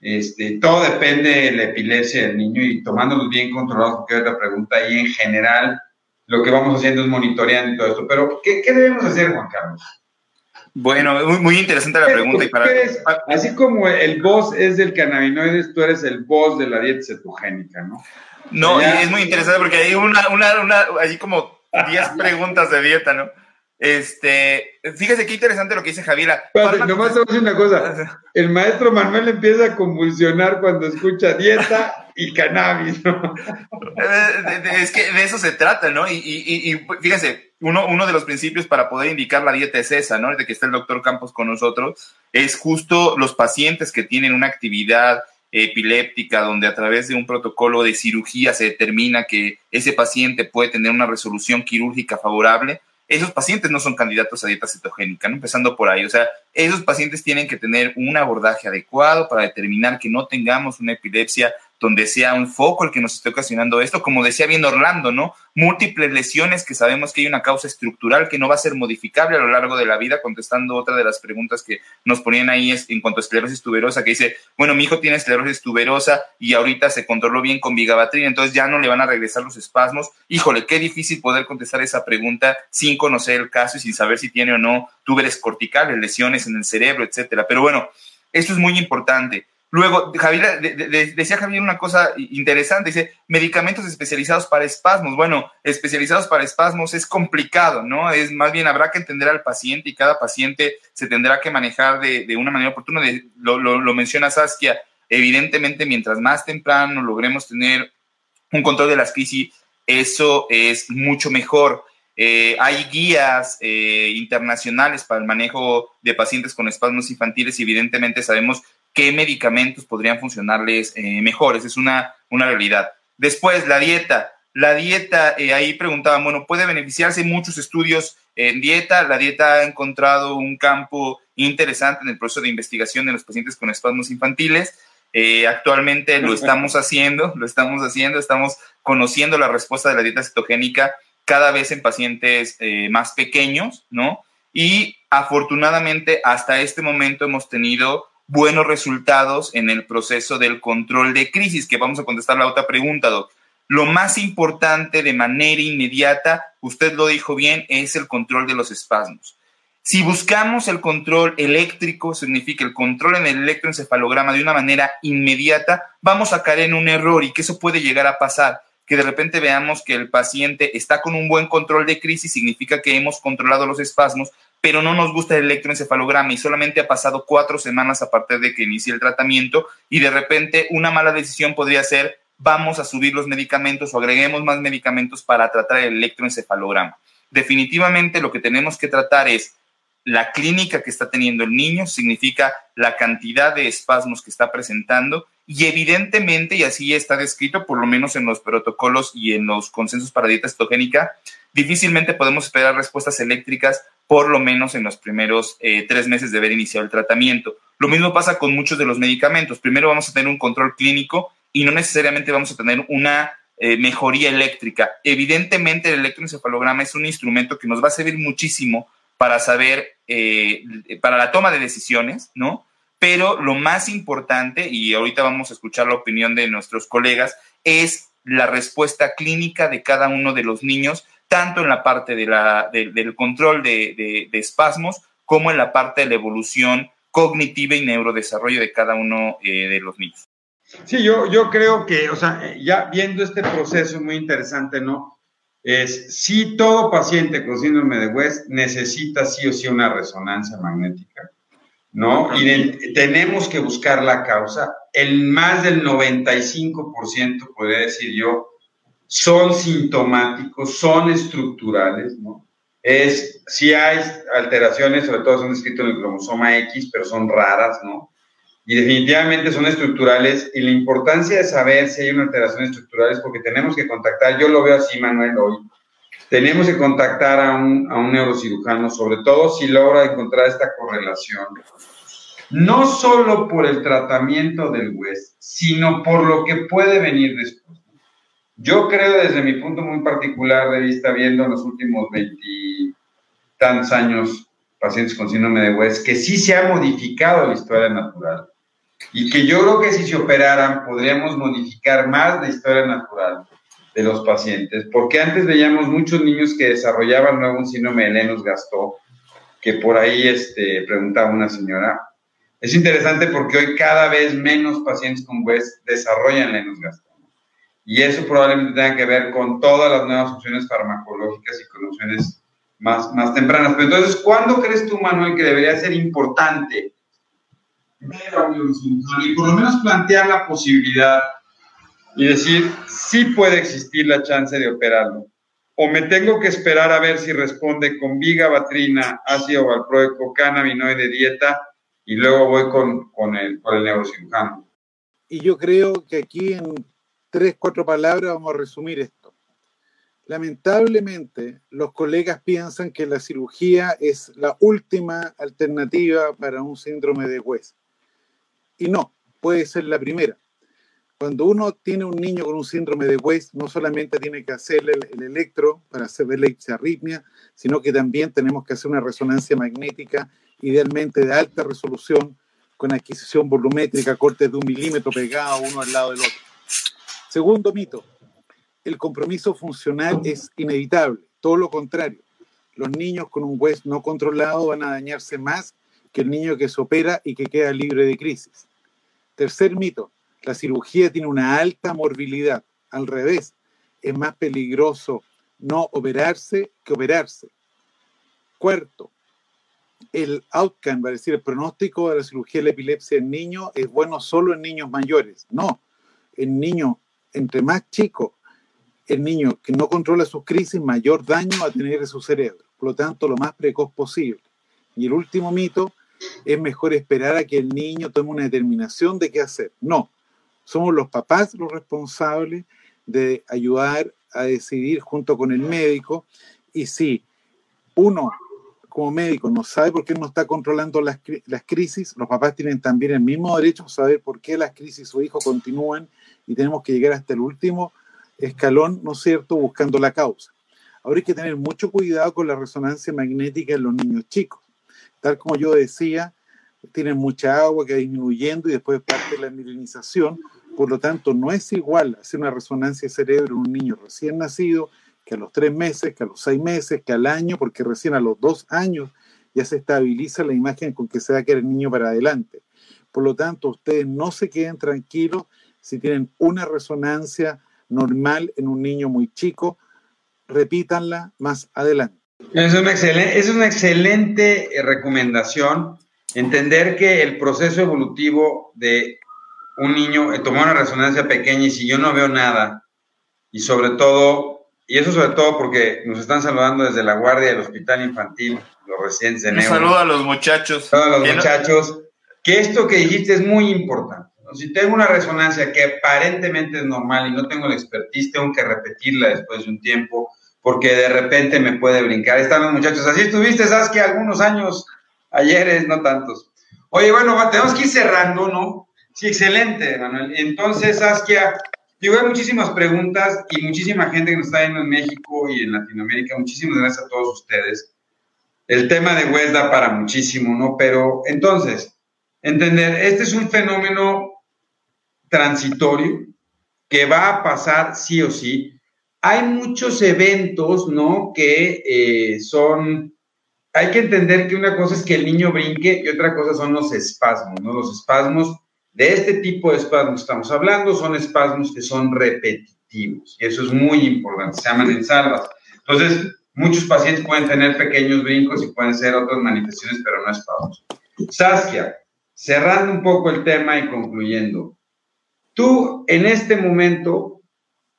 Este, todo depende de la epilepsia del niño y tomándolos bien controlados, porque hay otra pregunta, y en general lo que vamos haciendo es monitoreando todo esto. Pero, ¿qué, debemos hacer, Juan Carlos? Bueno, muy, muy interesante la pregunta. Y para... así como el boss es del cannabinoides, tú eres el boss de la dieta cetogénica, ¿no? No, y es muy interesante porque hay una, una, una, hay como 10 preguntas de dieta, ¿no? Este, fíjese qué interesante lo que dice Javiera. Nomás te voy a decir una cosa. El maestro Manuel empieza a convulsionar cuando escucha dieta y cannabis, ¿no? Es que de eso se trata, ¿no? Y, y, y fíjese, uno, uno de los principios para poder indicar la dieta es esa, ¿no? De que está el doctor Campos con nosotros, es justo los pacientes que tienen una actividad epiléptica, donde a través de un protocolo de cirugía se determina que ese paciente puede tener una resolución quirúrgica favorable, esos pacientes no son candidatos a dieta cetogénica, ¿no? empezando por ahí. O sea, esos pacientes tienen que tener un abordaje adecuado para determinar que no tengamos una epilepsia donde sea un foco el que nos esté ocasionando esto, como decía bien Orlando, ¿no? Múltiples lesiones que sabemos que hay una causa estructural que no va a ser modificable a lo largo de la vida, contestando otra de las preguntas que nos ponían ahí en cuanto a esclerosis tuberosa, que dice, bueno, mi hijo tiene esclerosis tuberosa y ahorita se controló bien con vigabatrin, entonces ya no le van a regresar los espasmos. Híjole, qué difícil poder contestar esa pregunta sin conocer el caso y sin saber si tiene o no túberes corticales, lesiones en el cerebro, etcétera. Pero bueno, esto es muy importante. Luego, Javier, decía Javier una cosa interesante, dice, medicamentos especializados para espasmos. Bueno, especializados para espasmos es complicado, ¿no? Es más bien habrá que entender al paciente y cada paciente se tendrá que manejar de, una manera oportuna. lo, lo, menciona Saskia, evidentemente mientras más temprano logremos tener un control de las crisis, eso es mucho mejor. Eh, hay guías eh, internacionales para el manejo de pacientes con espasmos infantiles y evidentemente sabemos qué medicamentos podrían funcionarles eh, mejores. Es una, una realidad. Después, la dieta. La dieta, eh, ahí preguntaban, bueno, ¿puede beneficiarse muchos estudios en dieta? La dieta ha encontrado un campo interesante en el proceso de investigación de los pacientes con espasmos infantiles. Eh, actualmente lo estamos haciendo, lo estamos haciendo, estamos conociendo la respuesta de la dieta cetogénica cada vez en pacientes más pequeños, ¿no? Y afortunadamente hasta este momento hemos tenido buenos resultados en el proceso del control de crisis, que vamos a contestar la otra pregunta, Doc. Lo más importante de manera inmediata, usted lo dijo bien, es el control de los espasmos. Si buscamos el control eléctrico, significa el control en el electroencefalograma de una manera inmediata, vamos a caer en un error y que eso puede llegar a pasar. Que de repente veamos que el paciente está con un buen control de crisis, significa que hemos controlado los espasmos, pero no nos gusta el electroencefalograma y solamente ha pasado cuatro semanas a partir de que inicie el tratamiento y de repente una mala decisión podría ser vamos a subir los medicamentos o agreguemos más medicamentos para tratar el electroencefalograma. Definitivamente lo que tenemos que tratar es la clínica que está teniendo el niño, significa la cantidad de espasmos que está presentando y evidentemente, y así está descrito, por lo menos en los protocolos y en los consensos para dieta cetogénica, difícilmente podemos esperar respuestas eléctricas por lo menos en los primeros eh, tres meses de haber iniciado el tratamiento. Lo mismo pasa con muchos de los medicamentos. Primero vamos a tener un control clínico y no necesariamente vamos a tener una eh, mejoría eléctrica. Evidentemente el electroencefalograma es un instrumento que nos va a servir muchísimo para saber, eh, para la toma de decisiones, ¿no? Pero lo más importante, y ahorita vamos a escuchar la opinión de nuestros colegas, es la respuesta clínica de cada uno de los niños, tanto en la parte de la, del control de, espasmos como en la parte de la evolución cognitiva y neurodesarrollo de cada uno eh, de los niños. Sí, yo, yo creo que, o sea, ya viendo este proceso muy interesante, ¿no? Es si todo paciente con síndrome de West necesita sí o sí una resonancia magnética, ¿no? Y tenemos que buscar la causa. El más del 95%, podría decir yo, son sintomáticos, son estructurales, ¿no? Es, si hay alteraciones, sobre todo son descritas en el cromosoma X, pero son raras, ¿no? y definitivamente son estructurales y la importancia de saber si hay una alteración estructural es porque tenemos que contactar, yo lo veo así Manuel hoy, tenemos que contactar a un, a un neurocirujano, sobre todo si logra encontrar esta correlación, no solo por el tratamiento del West, sino por lo que puede venir después. Yo creo desde mi punto muy particular de vista, viendo en los últimos veintitantos años pacientes con síndrome de West, que sí se ha modificado la historia natural y que yo creo que si se operaran podríamos modificar más la historia natural de los pacientes, porque antes veíamos muchos niños que desarrollaban luego un síndrome de Lennox-Gastaut, que por ahí este, preguntaba una señora. Es interesante porque hoy cada vez menos pacientes con West desarrollan Lennox-Gastaut. Y eso probablemente tenga que ver con todas las nuevas opciones farmacológicas y con opciones más, más tempranas. Pero entonces, ¿cuándo crees tú, Manuel, que debería ser importante y por lo menos plantear la posibilidad y decir, sí puede existir la chance de operarlo. O me tengo que esperar a ver si responde con vigabatrina, ácido valproico, cannabinoide, dieta, y luego voy con, con, el, con el neurocirujano. Y yo creo que aquí en tres, cuatro palabras vamos a resumir esto. Lamentablemente, los colegas piensan que la cirugía es la última alternativa para un síndrome de West. Y no, puede ser la primera. Cuando uno tiene un niño con un síndrome de West, no solamente tiene que hacerle el, electro para hacer la arritmia, sino que también tenemos que hacer una resonancia magnética, idealmente de alta resolución, con adquisición volumétrica, cortes de un milímetro pegado uno al lado del otro. Segundo mito, el compromiso funcional es inevitable, todo lo contrario. Los niños con un West no controlado van a dañarse más que el niño que se opera y que queda libre de crisis. Tercer mito, la cirugía tiene una alta morbilidad. Al revés, es más peligroso no operarse que operarse. Cuarto, el outcome, a decir, el pronóstico de la cirugía de la epilepsia en niños es bueno solo en niños mayores. No, en niños entre más chicos, el niño que no controla sus crisis, mayor daño va a tener en su cerebro. Por lo tanto, lo más precoz posible. Y el último mito, es mejor esperar a que el niño tome una determinación de qué hacer. No, somos los papás los responsables de ayudar a decidir junto con el médico y si uno como médico no sabe por qué no está controlando las, las crisis, los papás tienen también el mismo derecho a saber por qué las crisis su hijo continúan y tenemos que llegar hasta el último escalón, ¿no es cierto?, buscando la causa. Ahora hay que tener mucho cuidado con la resonancia magnética en los niños chicos tal como yo decía, tienen mucha agua que va disminuyendo y después parte de la milenización. Por lo tanto, no es igual hacer una resonancia de cerebro en un niño recién nacido que a los tres meses, que a los seis meses, que al año, porque recién a los dos años ya se estabiliza la imagen con que se va a quedar el niño para adelante. Por lo tanto, ustedes no se queden tranquilos si tienen una resonancia normal en un niño muy chico, repítanla más adelante. Es una excelente, es una excelente eh, recomendación entender que el proceso evolutivo de un niño, eh, tomar una resonancia pequeña y si yo no veo nada, y sobre todo y eso sobre todo porque nos están saludando desde la guardia del Hospital Infantil, los residentes de Un saludo a los muchachos. Todos los Que no- muchachos, que esto que dijiste es muy importante. Si tengo una resonancia que aparentemente es normal y no tengo la expertise, tengo que repetirla después de un tiempo, porque de repente me puede brincar. Están los muchachos. Así estuviste, que algunos años, ayeres, no tantos. Oye, bueno, tenemos que ir cerrando, ¿no? Sí, excelente, Manuel. Entonces, Saskia, digo, hay muchísimas preguntas y muchísima gente que nos está viendo en México y en Latinoamérica. Muchísimas gracias a todos ustedes. El tema de West da para muchísimo, ¿no? Pero entonces, entender, este es un fenómeno transitorio que va a pasar sí o sí. Hay muchos eventos, ¿no? Que eh, son, hay que entender que una cosa es que el niño brinque y otra cosa son los espasmos, ¿no? Los espasmos, de este tipo de espasmos que estamos hablando, son espasmos que son repetitivos y eso es muy importante, se llaman en salvas. Entonces, muchos pacientes pueden tener pequeños brincos y pueden ser otras manifestaciones, pero no espasmos. Saskia, cerrando un poco el tema y concluyendo, tú en este momento,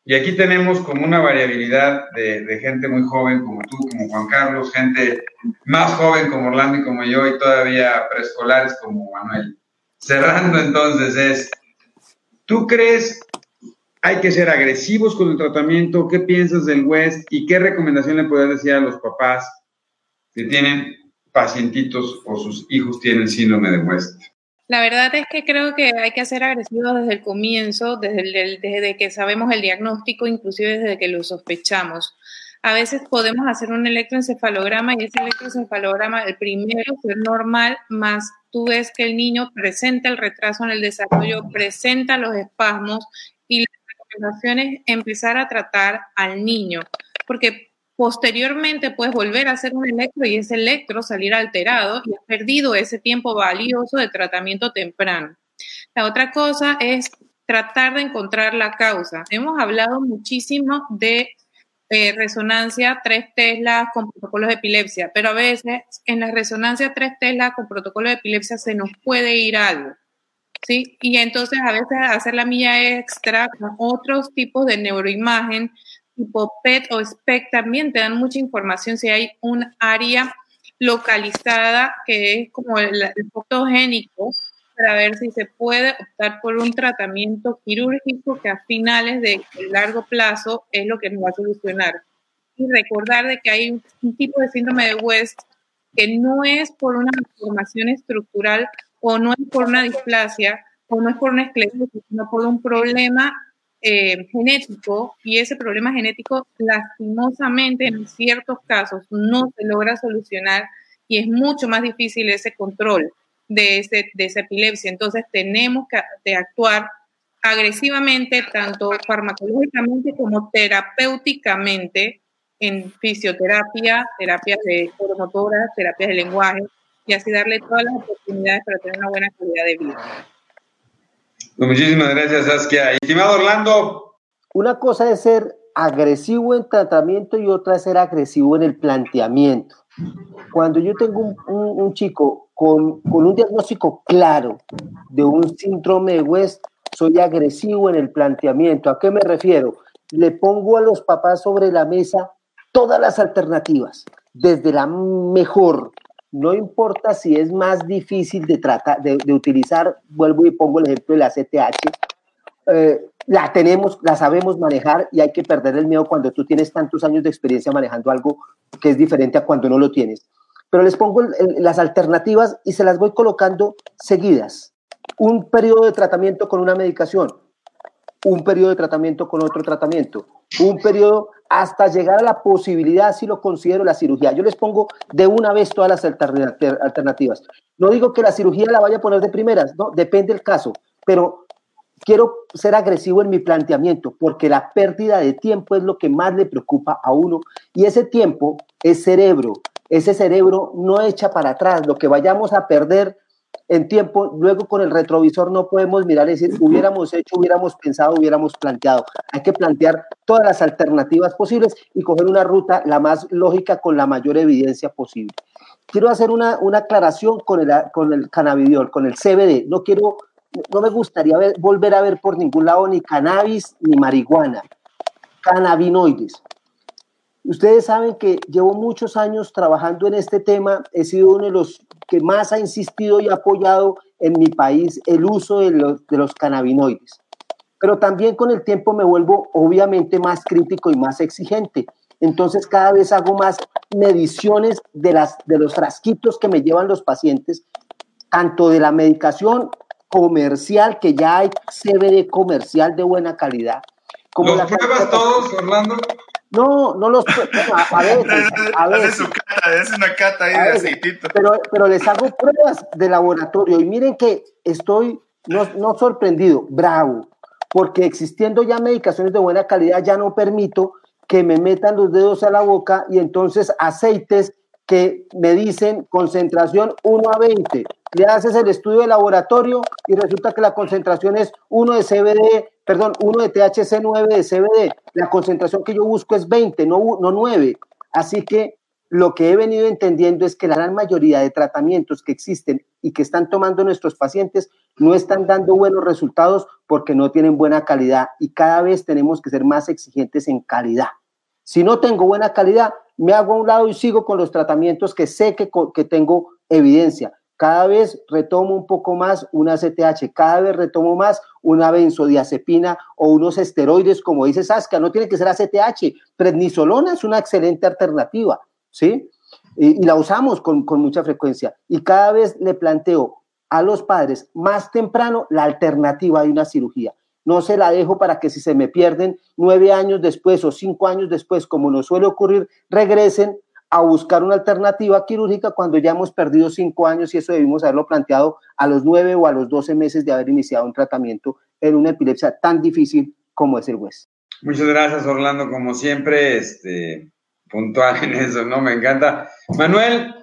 y aquí tenemos como una variabilidad de, gente muy joven como tú, como Juan Carlos, gente más joven como Orlando y como yo, y todavía preescolares como Manuel. Cerrando entonces es, ¿tú crees hay que ser agresivos con el tratamiento? ¿Qué piensas del West y qué recomendación le puedes decir a los papás que tienen pacientitos o sus hijos tienen síndrome de West? La verdad es que creo que hay que ser agresivos desde el comienzo, desde, el, desde que sabemos el diagnóstico, inclusive desde que lo sospechamos. A veces podemos hacer un electroencefalograma y ese electroencefalograma, el primero, ser normal, más tú ves que el niño presenta el retraso en el desarrollo, presenta los espasmos y la recomendación es empezar a tratar al niño, porque posteriormente puedes volver a hacer un electro y ese electro salir alterado y has perdido ese tiempo valioso de tratamiento temprano. La otra cosa es tratar de encontrar la causa. Hemos hablado muchísimo de eh, resonancia 3 Tesla con protocolos de epilepsia, pero a veces en la resonancia 3 Tesla con protocolo de epilepsia se nos puede ir algo. ¿Sí? Y entonces a veces hacer la milla extra con otros tipos de neuroimagen tipo PET o SPEC también te dan mucha información si hay un área localizada que es como el, el fotogénico para ver si se puede optar por un tratamiento quirúrgico que a finales de largo plazo es lo que nos va a solucionar. Y recordar de que hay un, tipo de síndrome de West que no es por una malformación estructural o no es por una displasia o no es por una esclerosis, sino por un problema eh, genético y ese problema genético lastimosamente en ciertos casos no se logra solucionar y es mucho más difícil ese control de, ese, de esa epilepsia. Entonces tenemos que de actuar agresivamente, tanto farmacológicamente como terapéuticamente, en fisioterapia, terapias de oromotoras, terapias de lenguaje, y así darle todas las oportunidades para tener una buena calidad de vida. Pues muchísimas gracias, Saskia. Estimado Orlando. Una cosa es ser agresivo en tratamiento y otra es ser agresivo en el planteamiento. Cuando yo tengo un, un, un chico con, con, un diagnóstico claro de un síndrome de West, soy agresivo en el planteamiento. ¿A qué me refiero? Le pongo a los papás sobre la mesa todas las alternativas, desde la mejor, no importa si es más difícil de, tratar, de, utilizar, vuelvo y pongo el ejemplo de la CTH, eh, la tenemos, la sabemos manejar y hay que perder el miedo cuando tú tienes tantos años de experiencia manejando algo que es diferente a cuando no lo tienes. Pero les pongo las alternativas y se las voy colocando seguidas. Un periodo de tratamiento con una medicación, un periodo de tratamiento con otro tratamiento, un periodo hasta llegar a la posibilidad, si lo considero, la cirugía. Yo les pongo de una vez todas las alternativas. No digo que la cirugía la vaya a poner de primeras, no, depende del caso, pero quiero ser agresivo en mi planteamiento porque la pérdida de tiempo es lo que más le preocupa a uno y ese tiempo es cerebro. Ese cerebro no echa para atrás, lo que vayamos a perder en tiempo, luego con el retrovisor no podemos mirar y decir, hubiéramos hecho, hubiéramos pensado, hubiéramos planteado. Hay que plantear todas las alternativas posibles y coger una ruta la más lógica con la mayor evidencia posible. Quiero hacer una, una aclaración con el, con el cannabidiol, con el CBD. No quiero, no me gustaría ver, volver a ver por ningún lado ni cannabis ni marihuana, cannabinoides. Ustedes saben que llevo muchos años trabajando en este tema, he sido uno de los que más ha insistido y apoyado en mi país el uso de los, de los cannabinoides. Pero también con el tiempo me vuelvo obviamente más crítico y más exigente. Entonces cada vez hago más mediciones de, las, de los frasquitos que me llevan los pacientes, tanto de la medicación comercial, que ya hay CBD comercial de buena calidad. Como ¿Los pruebas todos, Orlando? No, no los a, a veces, a veces. su cata, es una cata ahí de aceitito. Pero, pero les hago pruebas de laboratorio y miren que estoy no, no sorprendido, bravo, porque existiendo ya medicaciones de buena calidad ya no permito que me metan los dedos a la boca y entonces aceites que me dicen concentración 1 a 20. Le haces el estudio de laboratorio y resulta que la concentración es 1 de CBD, perdón, 1 de THC 9 de CBD. La concentración que yo busco es 20, no, no 9. Así que lo que he venido entendiendo es que la gran mayoría de tratamientos que existen y que están tomando nuestros pacientes no están dando buenos resultados porque no tienen buena calidad y cada vez tenemos que ser más exigentes en calidad. Si no tengo buena calidad, me hago a un lado y sigo con los tratamientos que sé que, que tengo evidencia. Cada vez retomo un poco más una CTH, cada vez retomo más una benzodiazepina o unos esteroides, como dice Saskia, no tiene que ser ACTH. Prednisolona es una excelente alternativa, ¿sí? Y, la usamos con, con mucha frecuencia. Y cada vez le planteo a los padres más temprano la alternativa de una cirugía. No se la dejo para que si se me pierden nueve años después o cinco años después, como nos suele ocurrir, regresen a buscar una alternativa quirúrgica cuando ya hemos perdido cinco años y eso debimos haberlo planteado a los nueve o a los doce meses de haber iniciado un tratamiento en una epilepsia tan difícil como es el hueso. Muchas gracias, Orlando, como siempre, este, puntual en eso, ¿no? Me encanta. Manuel.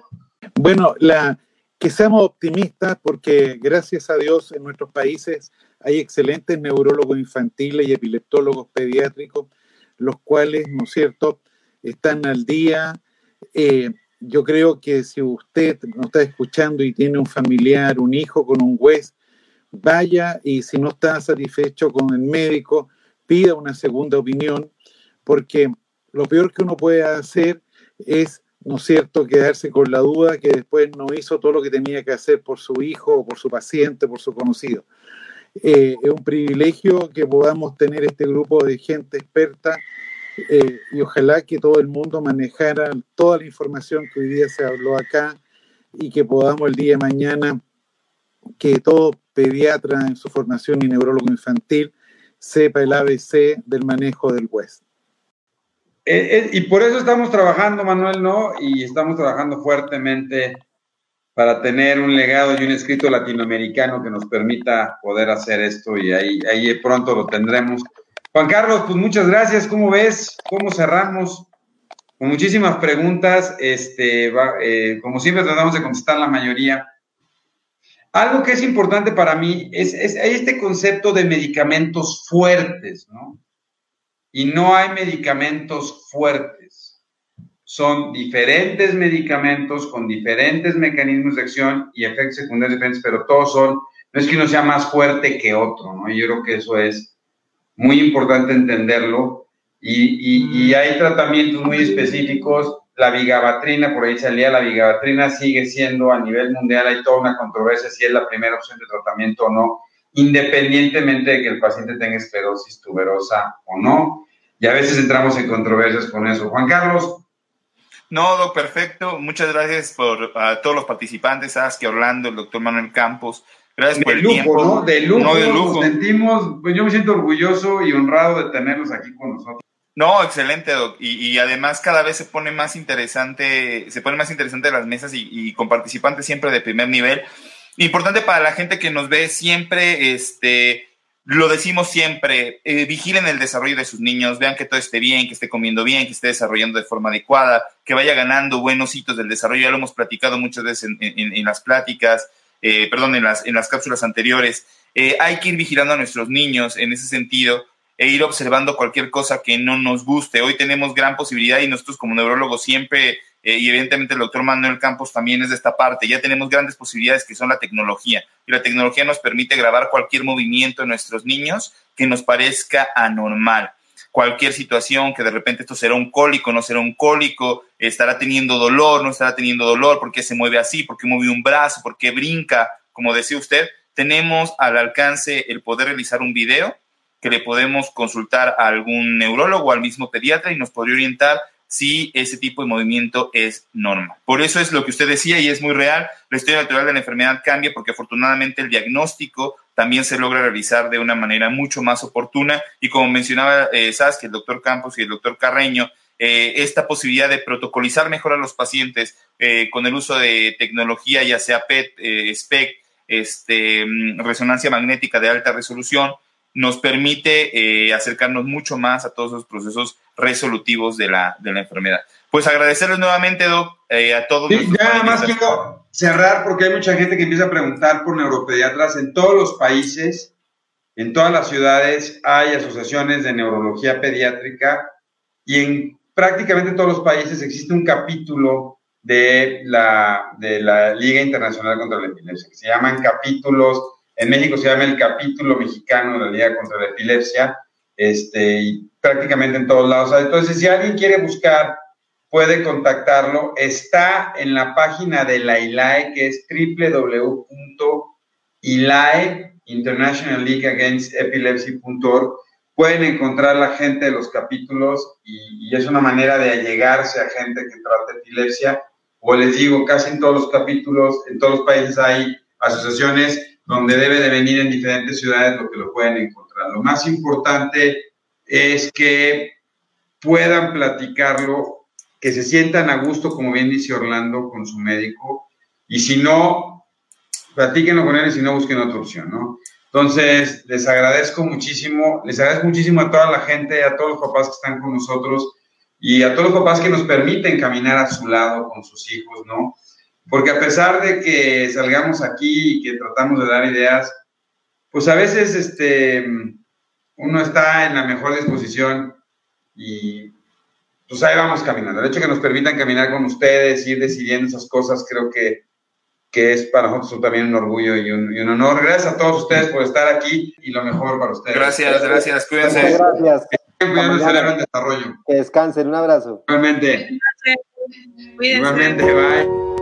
Bueno, la, que seamos optimistas porque gracias a Dios en nuestros países hay excelentes neurólogos infantiles y epileptólogos pediátricos, los cuales, ¿no es cierto?, están al día. Eh, yo creo que si usted nos está escuchando y tiene un familiar, un hijo con un juez, vaya y si no está satisfecho con el médico, pida una segunda opinión, porque lo peor que uno puede hacer es ¿no es cierto?, quedarse con la duda que después no hizo todo lo que tenía que hacer por su hijo por su paciente, por su conocido. Eh, es un privilegio que podamos tener este grupo de gente experta eh, y ojalá que todo el mundo manejara toda la información que hoy día se habló acá y que podamos el día de mañana que todo pediatra en su formación y neurólogo infantil sepa el ABC del manejo del hueso. Eh, eh, y por eso estamos trabajando, Manuel, ¿no? Y estamos trabajando fuertemente para tener un legado y un escrito latinoamericano que nos permita poder hacer esto y ahí, ahí pronto lo tendremos. Juan Carlos, pues muchas gracias. ¿Cómo ves? ¿Cómo cerramos? Con muchísimas preguntas. Este, eh, como siempre, tratamos de contestar la mayoría. Algo que es importante para mí es, es este concepto de medicamentos fuertes, ¿no? y no hay medicamentos fuertes. Son diferentes medicamentos con diferentes mecanismos de acción y efectos secundarios diferentes, pero todos son, no es que uno sea más fuerte que otro, ¿no? Yo creo que eso es muy importante entenderlo. Y, y, hay tratamientos muy específicos. La vigabatrina, por ahí salía, la vigabatrina sigue siendo a nivel mundial, hay toda una controversia si es la primera opción de tratamiento o no independientemente de que el paciente tenga esclerosis tuberosa o no. Y a veces entramos en controversias con eso. Juan Carlos. No, doc, perfecto. Muchas gracias por a todos los participantes, Saskia, Orlando, el doctor Manuel Campos. Gracias por el tiempo. ¿no? De lujo, no, de lujo. sentimos, pues yo me siento orgulloso y honrado de tenerlos aquí con nosotros. No, excelente, Doc. Y, además cada vez se pone más interesante, se pone más interesante las mesas y, y, con participantes siempre de primer nivel. Importante para la gente que nos ve siempre, este, lo decimos siempre, eh, vigilen el desarrollo de sus niños, vean que todo esté bien, que esté comiendo bien, que esté desarrollando de forma adecuada, que vaya ganando buenos hitos del desarrollo. Ya lo hemos platicado muchas veces en, las pláticas, eh, perdón, en las, en las cápsulas anteriores. Eh, hay que ir vigilando a nuestros niños en ese sentido e ir observando cualquier cosa que no nos guste. Hoy tenemos gran posibilidad y nosotros como neurólogos siempre eh, y evidentemente el doctor Manuel Campos también es de esta parte. Ya tenemos grandes posibilidades que son la tecnología. Y la tecnología nos permite grabar cualquier movimiento de nuestros niños que nos parezca anormal. Cualquier situación, que de repente esto será un cólico, no será un cólico, estará teniendo dolor, no estará teniendo dolor, por qué se mueve así, por qué mueve un brazo, por qué brinca, como decía usted, tenemos al alcance el poder realizar un video que le podemos consultar a algún neurólogo al mismo pediatra y nos podría orientar si ese tipo de movimiento es normal. Por eso es lo que usted decía y es muy real. La historia natural de la enfermedad cambia porque afortunadamente el diagnóstico también se logra realizar de una manera mucho más oportuna y como mencionaba eh, el doctor Campos y el doctor Carreño, eh, esta posibilidad de protocolizar mejor a los pacientes eh, con el uso de tecnología, ya sea PET, eh, SPEC, este, mm, resonancia magnética de alta resolución, nos permite eh, acercarnos mucho más a todos los procesos resolutivos de la, de la enfermedad. Pues agradecerles nuevamente, Doc, eh, a todos. Sí, ya nada más quiero cerrar porque hay mucha gente que empieza a preguntar por neuropediatras. En todos los países, en todas las ciudades, hay asociaciones de neurología pediátrica y en prácticamente todos los países existe un capítulo de la, de la Liga Internacional contra la Epilepsia, que se llaman capítulos en México se llama el capítulo mexicano de la Liga contra la Epilepsia, este, y prácticamente en todos lados. Entonces, si alguien quiere buscar, puede contactarlo. Está en la página de la ILAE, que es www.ilae, International League Against Epilepsy.org. Pueden encontrar la gente de los capítulos y, y es una manera de allegarse a gente que trata epilepsia. O les digo, casi en todos los capítulos, en todos los países hay asociaciones donde debe de venir en diferentes ciudades lo que lo pueden encontrar. Lo más importante es que puedan platicarlo, que se sientan a gusto, como bien dice Orlando, con su médico, y si no, platíquenlo con él y si no, busquen otra opción, ¿no? Entonces, les agradezco muchísimo, les agradezco muchísimo a toda la gente, a todos los papás que están con nosotros y a todos los papás que nos permiten caminar a su lado con sus hijos, ¿no? Porque a pesar de que salgamos aquí y que tratamos de dar ideas, pues a veces este, uno está en la mejor disposición y pues ahí vamos caminando. El hecho que nos permitan caminar con ustedes, ir decidiendo esas cosas, creo que, que es para nosotros también un orgullo y un, y un, honor. Gracias a todos ustedes por estar aquí y lo mejor para ustedes. Gracias, gracias, cuídense. Muchas gracias. Cuidado el desarrollo. Que descansen, un abrazo. Igualmente. Cuídense. Igualmente, bye.